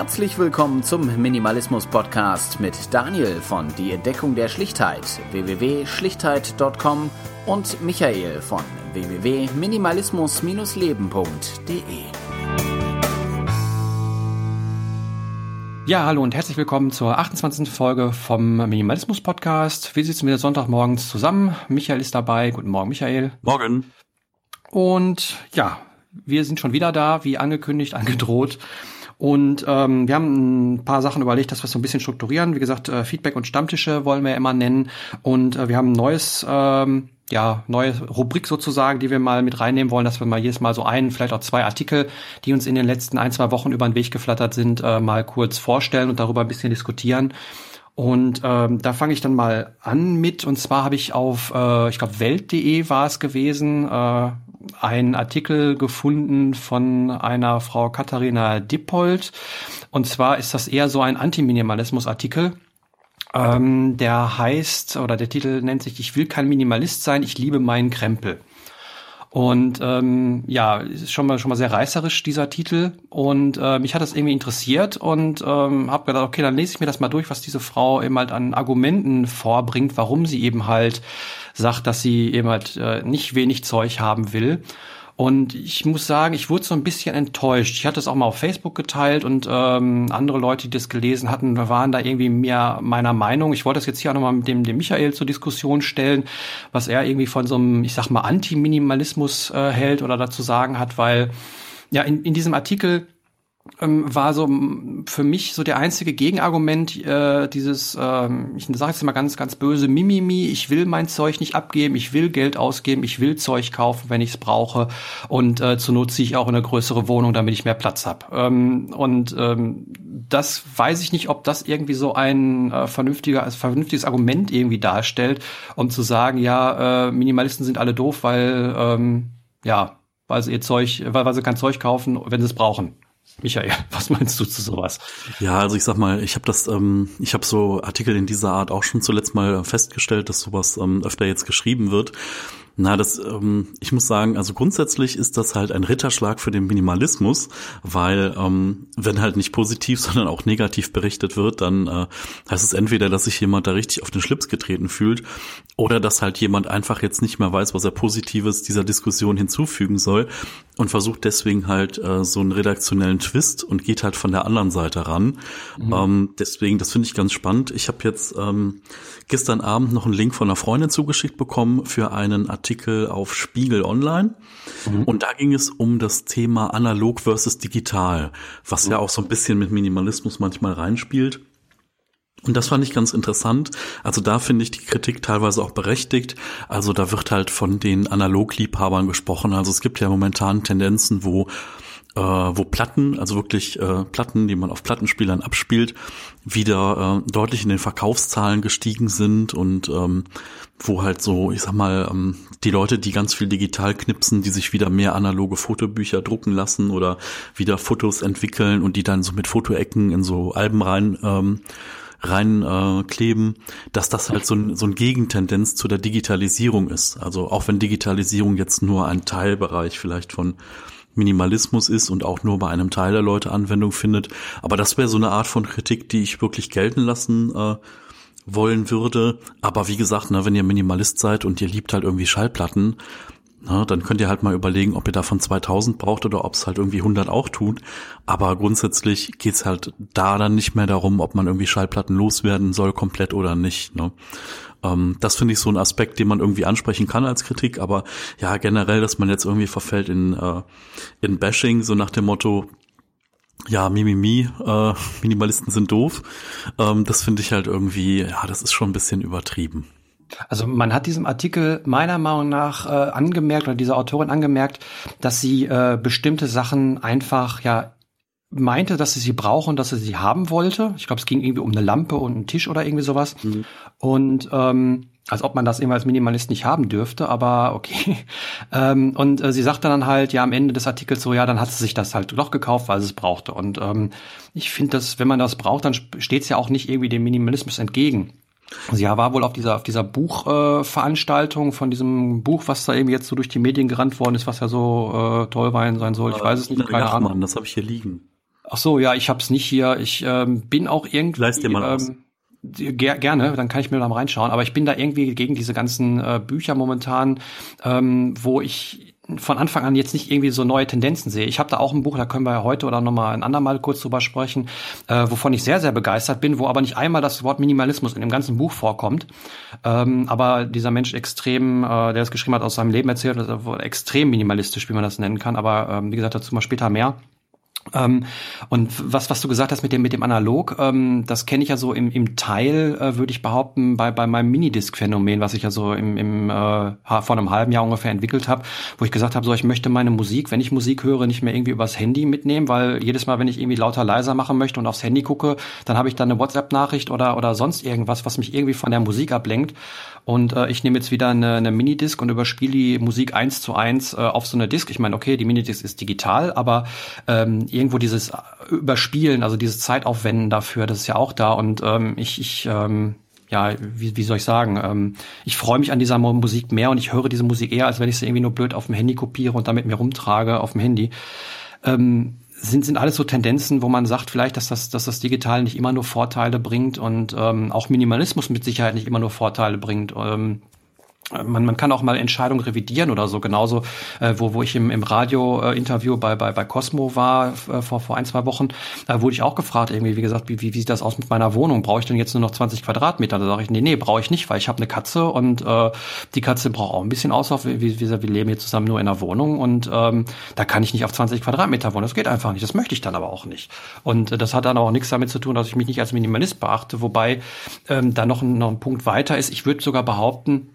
Herzlich willkommen zum Minimalismus Podcast mit Daniel von Die Entdeckung der Schlichtheit www.schlichtheit.com und Michael von www.minimalismus-leben.de. Ja, hallo und herzlich willkommen zur 28. Folge vom Minimalismus Podcast. Wir sitzen wieder Sonntagmorgens zusammen. Michael ist dabei. Guten Morgen, Michael. Morgen. Und ja, wir sind schon wieder da, wie angekündigt, angedroht. Und ähm, wir haben ein paar Sachen überlegt, dass wir es so ein bisschen strukturieren. Wie gesagt, äh, Feedback und Stammtische wollen wir immer nennen. Und äh, wir haben ein neues, ähm, ja, neue Rubrik sozusagen, die wir mal mit reinnehmen wollen, dass wir mal jedes Mal so einen, vielleicht auch zwei Artikel, die uns in den letzten ein, zwei Wochen über den Weg geflattert sind, äh, mal kurz vorstellen und darüber ein bisschen diskutieren. Und ähm, da fange ich dann mal an mit. Und zwar habe ich auf, äh, ich glaube, Welt.de war es gewesen, äh, einen Artikel gefunden von einer Frau Katharina Dippold. Und zwar ist das eher so ein Antiminimalismus-Artikel. Ähm, der heißt, oder der Titel nennt sich, ich will kein Minimalist sein, ich liebe meinen Krempel. Und ähm, ja, ist schon mal schon mal sehr reißerisch dieser Titel und äh, mich hat das irgendwie interessiert und ähm, habe gedacht, okay, dann lese ich mir das mal durch, was diese Frau eben halt an Argumenten vorbringt, warum sie eben halt sagt, dass sie eben halt äh, nicht wenig Zeug haben will. Und ich muss sagen, ich wurde so ein bisschen enttäuscht. Ich hatte es auch mal auf Facebook geteilt und ähm, andere Leute, die das gelesen hatten, waren da irgendwie mehr meiner Meinung. Ich wollte das jetzt hier auch nochmal mit dem, dem Michael zur Diskussion stellen, was er irgendwie von so einem, ich sag mal, Anti-Minimalismus äh, hält oder dazu sagen hat, weil ja in, in diesem Artikel war so für mich so der einzige Gegenargument äh, dieses, ähm, ich sage jetzt mal ganz, ganz böse, Mimimi, ich will mein Zeug nicht abgeben, ich will Geld ausgeben, ich will Zeug kaufen, wenn ich es brauche und äh, zur Not ziehe ich auch in eine größere Wohnung, damit ich mehr Platz habe. Ähm, und ähm, das weiß ich nicht, ob das irgendwie so ein äh, vernünftiger, also vernünftiges Argument irgendwie darstellt, um zu sagen, ja, äh, Minimalisten sind alle doof, weil ähm, ja, weil sie ihr Zeug, weil, weil sie kein Zeug kaufen, wenn sie es brauchen. Michael, was meinst du zu sowas? Ja, also ich sag mal, ich habe das, ähm, ich habe so Artikel in dieser Art auch schon zuletzt mal festgestellt, dass sowas ähm, öfter jetzt geschrieben wird. Na, das, ähm, ich muss sagen, also grundsätzlich ist das halt ein Ritterschlag für den Minimalismus, weil ähm, wenn halt nicht positiv, sondern auch negativ berichtet wird, dann äh, heißt es entweder, dass sich jemand da richtig auf den Schlips getreten fühlt oder dass halt jemand einfach jetzt nicht mehr weiß, was er Positives dieser Diskussion hinzufügen soll und versucht deswegen halt äh, so einen redaktionellen Twist und geht halt von der anderen Seite ran. Mhm. Ähm, deswegen, das finde ich ganz spannend. Ich habe jetzt ähm, gestern Abend noch einen Link von einer Freundin zugeschickt bekommen für einen Artikel auf Spiegel Online. Mhm. Und da ging es um das Thema analog versus digital, was mhm. ja auch so ein bisschen mit Minimalismus manchmal reinspielt. Und das fand ich ganz interessant. Also da finde ich die Kritik teilweise auch berechtigt. Also da wird halt von den Analogliebhabern gesprochen. Also es gibt ja momentan Tendenzen, wo äh, wo Platten, also wirklich äh, Platten, die man auf Plattenspielern abspielt, wieder äh, deutlich in den Verkaufszahlen gestiegen sind und ähm, wo halt so, ich sag mal, ähm, die Leute, die ganz viel digital knipsen, die sich wieder mehr analoge Fotobücher drucken lassen oder wieder Fotos entwickeln und die dann so mit Fotoecken in so Alben rein ähm, rein äh, kleben, dass das halt so ein, so ein Gegentendenz zu der Digitalisierung ist. Also auch wenn Digitalisierung jetzt nur ein Teilbereich vielleicht von Minimalismus ist und auch nur bei einem Teil der Leute Anwendung findet. Aber das wäre so eine Art von Kritik, die ich wirklich gelten lassen äh, wollen würde. Aber wie gesagt, ne, wenn ihr Minimalist seid und ihr liebt halt irgendwie Schallplatten, na, dann könnt ihr halt mal überlegen, ob ihr davon 2000 braucht oder ob es halt irgendwie 100 auch tut. Aber grundsätzlich geht's halt da dann nicht mehr darum, ob man irgendwie Schallplatten loswerden soll, komplett oder nicht. Ne? Ähm, das finde ich so ein Aspekt, den man irgendwie ansprechen kann als Kritik. Aber ja, generell, dass man jetzt irgendwie verfällt in, äh, in Bashing, so nach dem Motto, ja, Mimimi, äh, Minimalisten sind doof. Ähm, das finde ich halt irgendwie, ja, das ist schon ein bisschen übertrieben. Also man hat diesem Artikel meiner Meinung nach äh, angemerkt oder dieser Autorin angemerkt, dass sie äh, bestimmte Sachen einfach ja meinte, dass sie sie brauchen, dass sie sie haben wollte. Ich glaube, es ging irgendwie um eine Lampe und einen Tisch oder irgendwie sowas. Mhm. Und ähm, als ob man das immer als Minimalist nicht haben dürfte, aber okay. ähm, und äh, sie sagte dann halt, ja, am Ende des Artikels so, ja, dann hat sie sich das halt doch gekauft, weil sie es brauchte. Und ähm, ich finde, dass, wenn man das braucht, dann steht es ja auch nicht irgendwie dem Minimalismus entgegen. Sie war wohl auf dieser, auf dieser Buchveranstaltung äh, von diesem Buch, was da eben jetzt so durch die Medien gerannt worden ist, was ja so äh, toll sein soll. Ich weiß es nicht, keine Ahnung. Das habe ich hier liegen. Ach so, ja, ich hab's nicht hier. Ich ähm, bin auch irgendwie. Leist dir mal ähm, aus. Ger gerne, dann kann ich mir da mal reinschauen. Aber ich bin da irgendwie gegen diese ganzen äh, Bücher momentan, ähm, wo ich von Anfang an jetzt nicht irgendwie so neue Tendenzen sehe. Ich habe da auch ein Buch, da können wir ja heute oder nochmal ein andermal kurz drüber sprechen, äh, wovon ich sehr, sehr begeistert bin, wo aber nicht einmal das Wort Minimalismus in dem ganzen Buch vorkommt. Ähm, aber dieser Mensch extrem, äh, der das geschrieben hat, aus seinem Leben erzählt, also extrem minimalistisch, wie man das nennen kann. Aber ähm, wie gesagt, dazu mal später mehr. Ähm, und was, was du gesagt hast mit dem, mit dem Analog, ähm, das kenne ich ja so im, im Teil, äh, würde ich behaupten, bei, bei meinem Minidisc-Phänomen, was ich ja so im, im äh, vor einem halben Jahr ungefähr entwickelt habe, wo ich gesagt habe, so ich möchte meine Musik, wenn ich Musik höre, nicht mehr irgendwie übers Handy mitnehmen, weil jedes Mal, wenn ich irgendwie lauter leiser machen möchte und aufs Handy gucke, dann habe ich dann eine WhatsApp-Nachricht oder, oder sonst irgendwas, was mich irgendwie von der Musik ablenkt. Und äh, ich nehme jetzt wieder eine, eine Minidisc und überspiele die Musik eins zu eins äh, auf so eine Disc. Ich meine, okay, die Minidisc ist digital, aber ähm, irgendwo dieses Überspielen, also dieses Zeitaufwenden dafür, das ist ja auch da. Und ähm, ich, ich ähm, ja, wie, wie soll ich sagen, ähm, ich freue mich an dieser Musik mehr und ich höre diese Musik eher, als wenn ich sie irgendwie nur blöd auf dem Handy kopiere und damit mir rumtrage auf dem Handy. Ähm, sind, sind alles so Tendenzen, wo man sagt vielleicht, dass das, dass das Digital nicht immer nur Vorteile bringt und ähm, auch Minimalismus mit Sicherheit nicht immer nur Vorteile bringt. Ähm, man, man kann auch mal Entscheidungen revidieren oder so. Genauso, äh, wo, wo ich im, im Radio-Interview bei, bei, bei Cosmo war äh, vor, vor ein, zwei Wochen, äh, wurde ich auch gefragt, irgendwie, wie gesagt, wie, wie, wie sieht das aus mit meiner Wohnung? Brauche ich denn jetzt nur noch 20 Quadratmeter? Da sage ich, nee, nee, brauche ich nicht, weil ich habe eine Katze und äh, die Katze braucht auch ein bisschen Auslauf. Wir, wir, wir leben hier zusammen nur in einer Wohnung und ähm, da kann ich nicht auf 20 Quadratmeter wohnen. Das geht einfach nicht. Das möchte ich dann aber auch nicht. Und äh, das hat dann auch nichts damit zu tun, dass ich mich nicht als Minimalist beachte, wobei ähm, da noch, noch ein Punkt weiter ist. Ich würde sogar behaupten,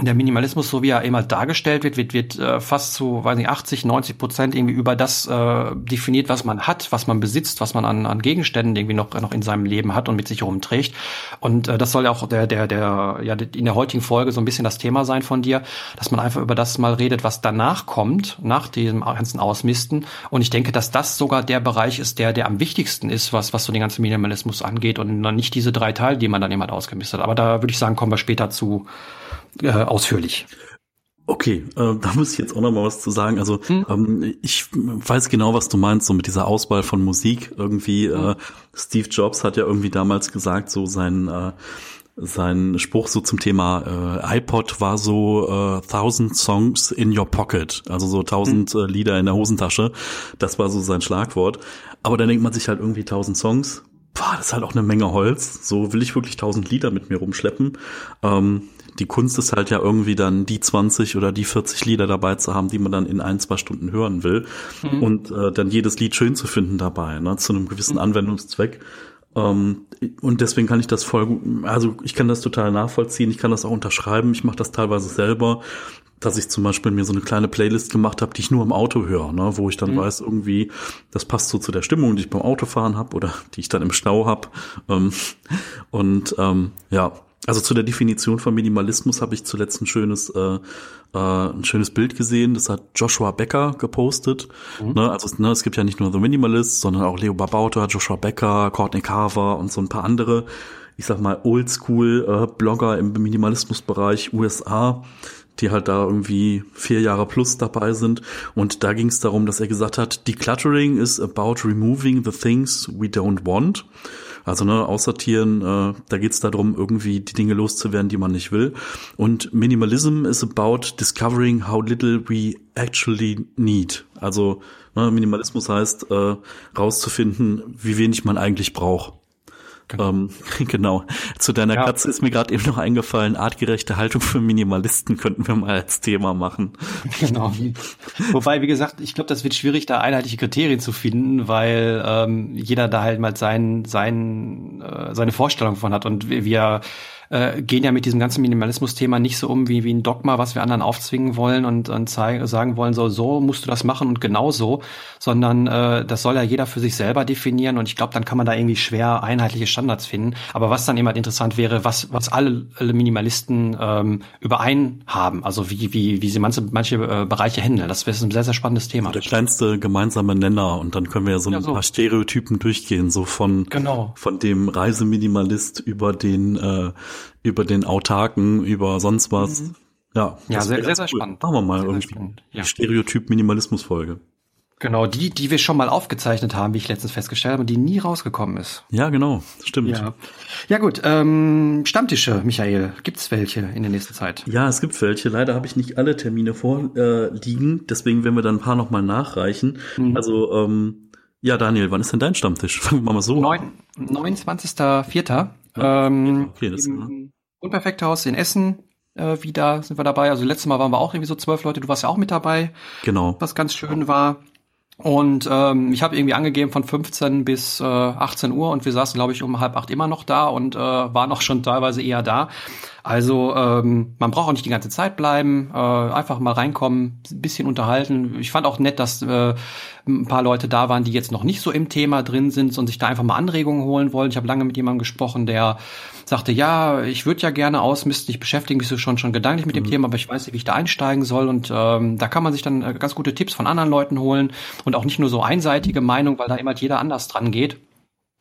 der Minimalismus, so wie er immer dargestellt wird, wird, wird äh, fast zu, weiß nicht, 80, 90 Prozent irgendwie über das äh, definiert, was man hat, was man besitzt, was man an, an Gegenständen irgendwie noch, noch in seinem Leben hat und mit sich rumträgt. Und äh, das soll ja auch der, der, der, ja, in der heutigen Folge so ein bisschen das Thema sein von dir, dass man einfach über das mal redet, was danach kommt, nach diesem ganzen Ausmisten. Und ich denke, dass das sogar der Bereich ist, der, der am wichtigsten ist, was, was so den ganzen Minimalismus angeht und nicht diese drei Teile, die man dann immer ausgemistet hat. Aber da würde ich sagen, kommen wir später zu äh, ausführlich. Okay, äh, da muss ich jetzt auch noch mal was zu sagen. Also hm? ähm, ich weiß genau, was du meinst, so mit dieser Auswahl von Musik. Irgendwie hm. äh, Steve Jobs hat ja irgendwie damals gesagt, so sein äh, sein Spruch so zum Thema äh, iPod war so äh, thousand songs in your pocket, also so tausend hm. äh, Lieder in der Hosentasche. Das war so sein Schlagwort. Aber dann denkt man sich halt irgendwie tausend Songs. Boah, das ist halt auch eine Menge Holz. So will ich wirklich tausend Lieder mit mir rumschleppen. Ähm, die Kunst ist halt ja irgendwie dann die 20 oder die 40 Lieder dabei zu haben, die man dann in ein, zwei Stunden hören will. Mhm. Und äh, dann jedes Lied schön zu finden dabei, ne, zu einem gewissen mhm. Anwendungszweck. Ähm, und deswegen kann ich das voll gut, also ich kann das total nachvollziehen, ich kann das auch unterschreiben, ich mache das teilweise selber, dass ich zum Beispiel mir so eine kleine Playlist gemacht habe, die ich nur im Auto höre, ne, wo ich dann mhm. weiß, irgendwie, das passt so zu der Stimmung, die ich beim Autofahren habe oder die ich dann im Stau habe. Ähm, und ähm, ja, also zu der Definition von Minimalismus habe ich zuletzt ein schönes, äh, äh, ein schönes Bild gesehen. Das hat Joshua Becker gepostet. Mhm. Ne, also ne, es gibt ja nicht nur The Minimalist, sondern auch Leo Babauta, Joshua Becker, Courtney Carver und so ein paar andere, ich sag mal, Oldschool äh, Blogger im Minimalismusbereich USA, die halt da irgendwie vier Jahre plus dabei sind. Und da ging es darum, dass er gesagt hat, Decluttering is about removing the things we don't want. Also ne, aussortieren, äh, da geht es darum, irgendwie die Dinge loszuwerden, die man nicht will. Und Minimalism is about discovering how little we actually need. Also ne, Minimalismus heißt äh, rauszufinden, wie wenig man eigentlich braucht. Genau. Ähm, genau. Zu deiner ja. Katze ist mir gerade eben noch eingefallen, artgerechte Haltung für Minimalisten könnten wir mal als Thema machen. Genau. Wobei, wie gesagt, ich glaube, das wird schwierig, da einheitliche Kriterien zu finden, weil ähm, jeder da halt mal sein, sein, äh, seine Vorstellung von hat und wir äh, gehen ja mit diesem ganzen Minimalismus-Thema nicht so um wie, wie ein Dogma, was wir anderen aufzwingen wollen und, und zeigen, sagen wollen, so, so musst du das machen und genau so, sondern äh, das soll ja jeder für sich selber definieren und ich glaube, dann kann man da irgendwie schwer einheitliche Standards finden. Aber was dann immer interessant wäre, was, was alle, alle Minimalisten ähm, überein haben, also wie, wie, wie sie manche, manche äh, Bereiche handeln. Das wäre ein sehr, sehr spannendes Thema. Der kleinste gemeinsame Nenner und dann können wir ja so ein ja, so. paar Stereotypen durchgehen, so von, genau. von dem Reiseminimalist über den äh, über den Autarken, über sonst was. Mhm. Ja, ja sehr, sehr, sehr, spannend. Machen wir mal sehr, irgendwie. Sehr ja. Stereotyp-Minimalismus-Folge. Genau, die, die wir schon mal aufgezeichnet haben, wie ich letztens festgestellt habe, die nie rausgekommen ist. Ja, genau, stimmt. Ja, ja gut, ähm, Stammtische, Michael, gibt's welche in der nächsten Zeit? Ja, es gibt welche. Leider habe ich nicht alle Termine vorliegen, deswegen werden wir dann ein paar nochmal nachreichen. Mhm. Also, ähm, ja, Daniel, wann ist denn dein Stammtisch? Fangen wir mal so an. 29.04. Ähm, okay, das im Unperfekthaus in Essen äh, wieder sind wir dabei. Also letztes Mal waren wir auch irgendwie so zwölf Leute. Du warst ja auch mit dabei. Genau. Was ganz schön war. Und ähm, ich habe irgendwie angegeben von 15 bis äh, 18 Uhr und wir saßen, glaube ich, um halb acht immer noch da und äh, waren auch schon teilweise eher da. Also ähm, man braucht auch nicht die ganze Zeit bleiben, äh, einfach mal reinkommen, ein bisschen unterhalten. Ich fand auch nett, dass äh, ein paar Leute da waren, die jetzt noch nicht so im Thema drin sind und sich da einfach mal Anregungen holen wollen. Ich habe lange mit jemandem gesprochen, der sagte, ja, ich würde ja gerne ausmisten, ich beschäftige mich so schon schon gedanklich mit dem mhm. Thema, aber ich weiß nicht, wie ich da einsteigen soll. Und ähm, da kann man sich dann äh, ganz gute Tipps von anderen Leuten holen und auch nicht nur so einseitige Meinung, weil da immer halt jeder anders dran geht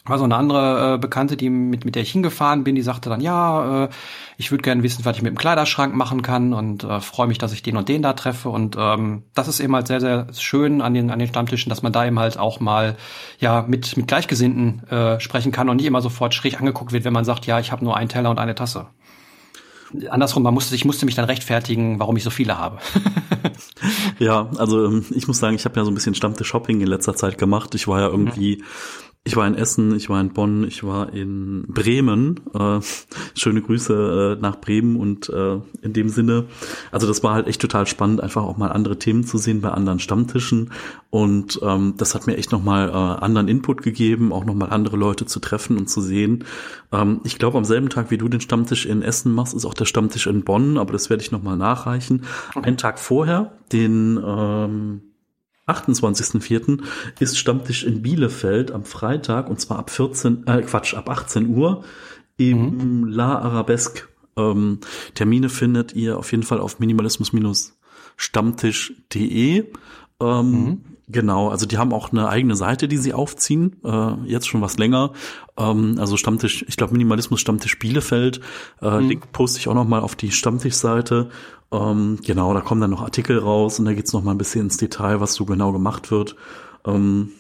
war so eine andere äh, Bekannte, die mit, mit der ich hingefahren bin, die sagte dann, ja, äh, ich würde gerne wissen, was ich mit dem Kleiderschrank machen kann und äh, freue mich, dass ich den und den da treffe. Und ähm, das ist eben halt sehr, sehr schön an den, an den Stammtischen, dass man da eben halt auch mal ja mit, mit Gleichgesinnten äh, sprechen kann und nicht immer sofort schräg angeguckt wird, wenn man sagt, ja, ich habe nur einen Teller und eine Tasse. Andersrum, man musste, ich musste mich dann rechtfertigen, warum ich so viele habe. ja, also ähm, ich muss sagen, ich habe ja so ein bisschen Stammtisch-Shopping in letzter Zeit gemacht. Ich war ja irgendwie mhm ich war in Essen, ich war in Bonn, ich war in Bremen. Äh, schöne Grüße äh, nach Bremen und äh, in dem Sinne, also das war halt echt total spannend, einfach auch mal andere Themen zu sehen bei anderen Stammtischen. Und ähm, das hat mir echt nochmal äh, anderen Input gegeben, auch nochmal andere Leute zu treffen und zu sehen. Ähm, ich glaube, am selben Tag, wie du den Stammtisch in Essen machst, ist auch der Stammtisch in Bonn, aber das werde ich nochmal nachreichen. Okay. Einen Tag vorher, den ähm, 28.04. ist Stammtisch in Bielefeld am Freitag und zwar ab 14, äh, Quatsch, ab 18 Uhr im mhm. La Arabesque. Ähm, Termine findet ihr auf jeden Fall auf minimalismus-stammtisch.de. Ähm, mhm. Genau, also die haben auch eine eigene Seite, die sie aufziehen, äh, jetzt schon was länger. Ähm, also Stammtisch, ich glaube Minimalismus Stammtisch Bielefeld. Äh, mhm. Link poste ich auch noch mal auf die Stammtischseite. Ähm, genau, da kommen dann noch Artikel raus und da geht's noch mal ein bisschen ins Detail, was so genau gemacht wird. Ähm,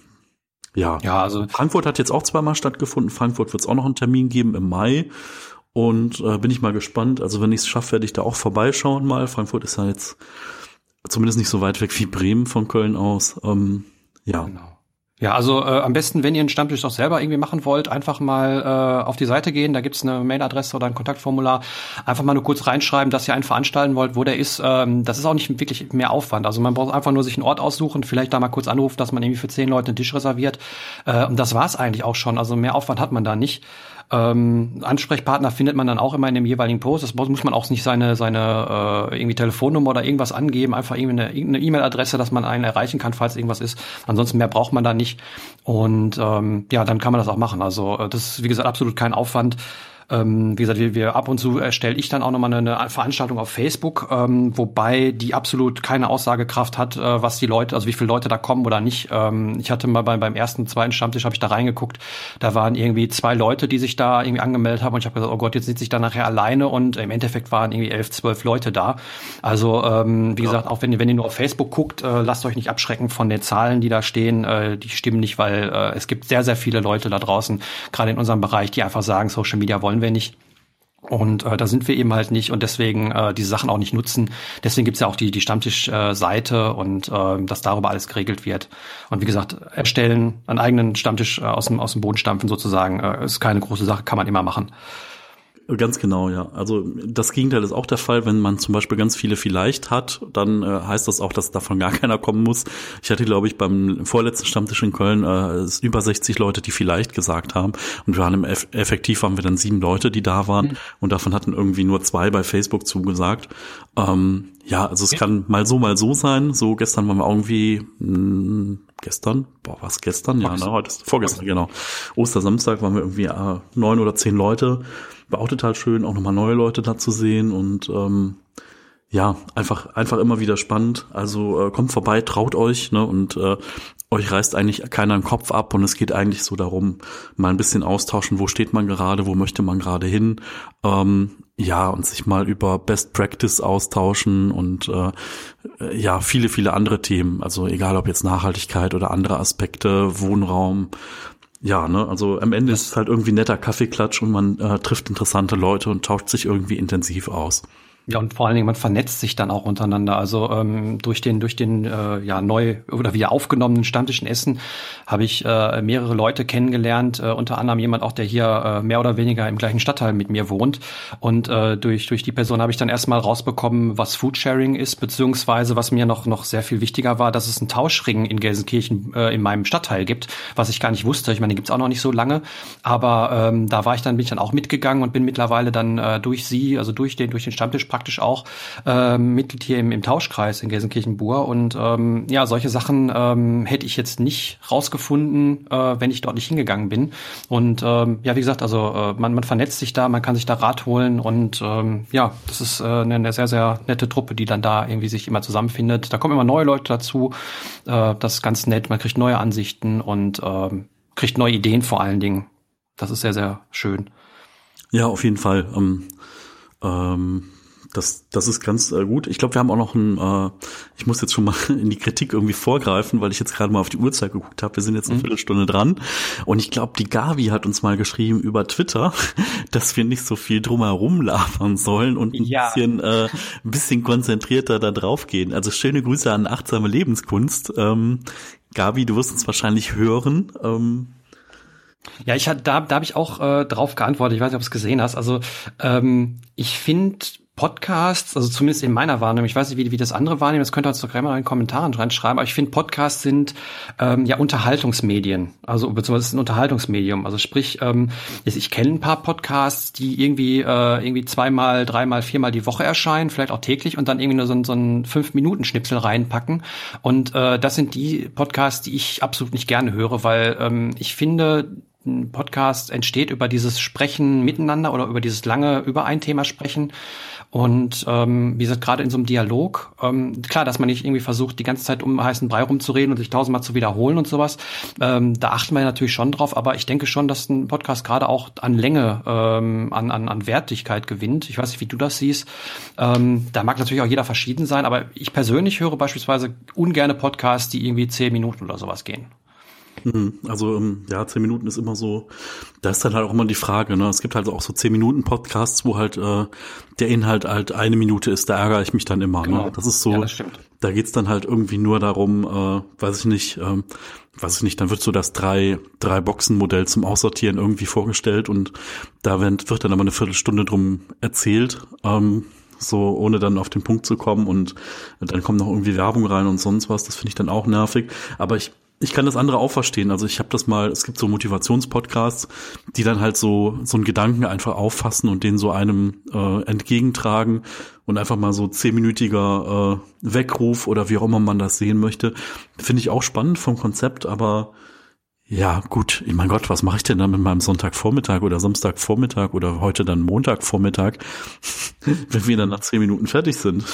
ja. ja, also Frankfurt hat jetzt auch zweimal stattgefunden. Frankfurt wird es auch noch einen Termin geben im Mai. Und äh, bin ich mal gespannt. Also wenn ich es schaffe, werde ich da auch vorbeischauen mal. Frankfurt ist ja jetzt zumindest nicht so weit weg wie Bremen von Köln aus. Ähm, ja. Genau. Ja, also äh, am besten, wenn ihr einen Stammtisch auch selber irgendwie machen wollt, einfach mal äh, auf die Seite gehen, da gibt's eine Mailadresse oder ein Kontaktformular, einfach mal nur kurz reinschreiben, dass ihr einen veranstalten wollt, wo der ist. Ähm, das ist auch nicht wirklich mehr Aufwand. Also man braucht einfach nur sich einen Ort aussuchen, vielleicht da mal kurz anrufen, dass man irgendwie für zehn Leute einen Tisch reserviert. Äh, und das war's eigentlich auch schon. Also mehr Aufwand hat man da nicht. Ähm, Ansprechpartner findet man dann auch immer in dem jeweiligen Post. Das muss man auch nicht seine, seine äh, irgendwie Telefonnummer oder irgendwas angeben, einfach irgendwie eine E-Mail-Adresse, dass man einen erreichen kann, falls irgendwas ist. Ansonsten mehr braucht man da nicht. Und ähm, ja, dann kann man das auch machen. Also äh, das ist, wie gesagt, absolut kein Aufwand. Ähm, wie gesagt, wir, wir ab und zu erstelle ich dann auch nochmal eine, eine Veranstaltung auf Facebook, ähm, wobei die absolut keine Aussagekraft hat, äh, was die Leute, also wie viele Leute da kommen oder nicht. Ähm, ich hatte mal beim, beim ersten, zweiten Stammtisch habe ich da reingeguckt, da waren irgendwie zwei Leute, die sich da irgendwie angemeldet haben und ich habe gesagt, oh Gott, jetzt sitze ich da nachher alleine und im Endeffekt waren irgendwie elf, zwölf Leute da. Also ähm, wie ja. gesagt, auch wenn, wenn ihr nur auf Facebook guckt, äh, lasst euch nicht abschrecken von den Zahlen, die da stehen. Äh, die stimmen nicht, weil äh, es gibt sehr, sehr viele Leute da draußen, gerade in unserem Bereich, die einfach sagen, Social Media wollen wollen. Und äh, da sind wir eben halt nicht und deswegen äh, diese Sachen auch nicht nutzen. Deswegen gibt's ja auch die, die Stammtischseite äh, und äh, dass darüber alles geregelt wird. Und wie gesagt, erstellen, einen eigenen Stammtisch äh, aus, dem, aus dem Boden stampfen sozusagen, äh, ist keine große Sache, kann man immer machen. Ganz genau, ja. Also das Gegenteil ist auch der Fall, wenn man zum Beispiel ganz viele vielleicht hat, dann äh, heißt das auch, dass davon gar keiner kommen muss. Ich hatte, glaube ich, beim vorletzten Stammtisch in Köln äh, über 60 Leute, die vielleicht gesagt haben. Und wir waren im Eff effektiv waren wir dann sieben Leute, die da waren. Mhm. Und davon hatten irgendwie nur zwei bei Facebook zugesagt. Ähm, ja, also es ja. kann mal so, mal so sein. So gestern waren wir irgendwie mh, hm, gestern, boah, was gestern? Ja, ne, heute ist vorgestern, genau. Ostersamstag waren wir irgendwie äh, neun oder zehn Leute war auch total schön, auch nochmal neue Leute da zu sehen und ähm, ja, einfach, einfach immer wieder spannend. Also äh, kommt vorbei, traut euch, ne? Und äh, euch reißt eigentlich keiner im Kopf ab und es geht eigentlich so darum, mal ein bisschen austauschen, wo steht man gerade, wo möchte man gerade hin. Ähm, ja, und sich mal über Best Practice austauschen und äh, ja, viele, viele andere Themen. Also egal ob jetzt Nachhaltigkeit oder andere Aspekte, Wohnraum. Ja, ne, also am Ende ist es halt irgendwie netter Kaffeeklatsch und man äh, trifft interessante Leute und tauscht sich irgendwie intensiv aus. Ja, und vor allen Dingen, man vernetzt sich dann auch untereinander. Also ähm, durch den, durch den äh, ja neu oder wieder aufgenommenen Stammtisch in Essen habe ich äh, mehrere Leute kennengelernt, äh, unter anderem jemand auch, der hier äh, mehr oder weniger im gleichen Stadtteil mit mir wohnt. Und äh, durch, durch die Person habe ich dann erstmal rausbekommen, was Foodsharing ist, beziehungsweise was mir noch, noch sehr viel wichtiger war, dass es einen Tauschring in Gelsenkirchen äh, in meinem Stadtteil gibt, was ich gar nicht wusste. Ich meine, den gibt's auch noch nicht so lange. Aber ähm, da war ich dann, bin ich dann auch mitgegangen und bin mittlerweile dann äh, durch sie, also durch den, durch den Stammtisch praktisch auch äh, Mitglied hier im, im Tauschkreis in Gelsenkirchen-Bur. Und ähm, ja, solche Sachen ähm, hätte ich jetzt nicht rausgefunden, äh, wenn ich dort nicht hingegangen bin. Und ähm, ja, wie gesagt, also äh, man, man vernetzt sich da, man kann sich da Rat holen und ähm, ja, das ist äh, eine, eine sehr, sehr nette Truppe, die dann da irgendwie sich immer zusammenfindet. Da kommen immer neue Leute dazu. Äh, das ist ganz nett, man kriegt neue Ansichten und ähm, kriegt neue Ideen vor allen Dingen. Das ist sehr, sehr schön. Ja, auf jeden Fall. Ähm, ähm, das, das ist ganz äh, gut. Ich glaube, wir haben auch noch ein, äh, ich muss jetzt schon mal in die Kritik irgendwie vorgreifen, weil ich jetzt gerade mal auf die Uhrzeit geguckt habe. Wir sind jetzt eine mhm. Viertelstunde dran. Und ich glaube, die Gavi hat uns mal geschrieben über Twitter, dass wir nicht so viel drumherum labern sollen und ein ja. bisschen, äh, ein bisschen konzentrierter da drauf gehen. Also schöne Grüße an achtsame Lebenskunst. Ähm, Gabi, du wirst uns wahrscheinlich hören. Ähm, ja, ich hatte, da, da habe ich auch äh, drauf geantwortet. Ich weiß nicht, ob du es gesehen hast. Also ähm, ich finde Podcasts, also zumindest in meiner Wahrnehmung, ich weiß nicht, wie, wie das andere wahrnehmen, das könnt ihr uns doch gerne mal in den Kommentaren reinschreiben, aber ich finde, Podcasts sind ähm, ja Unterhaltungsmedien, also beziehungsweise ein Unterhaltungsmedium. Also sprich, ähm, ich kenne ein paar Podcasts, die irgendwie äh, irgendwie zweimal, dreimal, viermal die Woche erscheinen, vielleicht auch täglich und dann irgendwie nur so, so einen Fünf-Minuten-Schnipsel reinpacken. Und äh, das sind die Podcasts, die ich absolut nicht gerne höre, weil ähm, ich finde, ein Podcast entsteht über dieses Sprechen miteinander oder über dieses lange über ein Thema sprechen. Und ähm, wie gesagt, gerade in so einem Dialog, ähm, klar, dass man nicht irgendwie versucht, die ganze Zeit um heißen Brei rumzureden und sich tausendmal zu wiederholen und sowas, ähm, da achten wir natürlich schon drauf, aber ich denke schon, dass ein Podcast gerade auch an Länge, ähm, an, an, an Wertigkeit gewinnt. Ich weiß nicht, wie du das siehst. Ähm, da mag natürlich auch jeder verschieden sein, aber ich persönlich höre beispielsweise ungerne Podcasts, die irgendwie zehn Minuten oder sowas gehen. Also ähm, ja, zehn Minuten ist immer so, da ist dann halt auch immer die Frage, ne? Es gibt halt auch so zehn Minuten Podcasts, wo halt äh, der Inhalt halt eine Minute ist, da ärgere ich mich dann immer. Ne? Genau. Ne? Das ist so, ja, das da geht's dann halt irgendwie nur darum, äh, weiß ich nicht, ähm, weiß ich nicht, dann wird so das drei, drei Boxen-Modell zum Aussortieren irgendwie vorgestellt und da wird, wird dann aber eine Viertelstunde drum erzählt. Ähm, so ohne dann auf den Punkt zu kommen und dann kommt noch irgendwie Werbung rein und sonst was, das finde ich dann auch nervig. Aber ich ich kann das andere auch verstehen. Also ich habe das mal, es gibt so Motivationspodcasts, die dann halt so so einen Gedanken einfach auffassen und den so einem äh, entgegentragen und einfach mal so zehnminütiger äh, Weckruf oder wie auch immer man das sehen möchte, finde ich auch spannend vom Konzept, aber ja, gut, ich mein Gott, was mache ich denn dann mit meinem Sonntagvormittag oder Samstagvormittag oder heute dann Montagvormittag, wenn wir dann nach zehn Minuten fertig sind?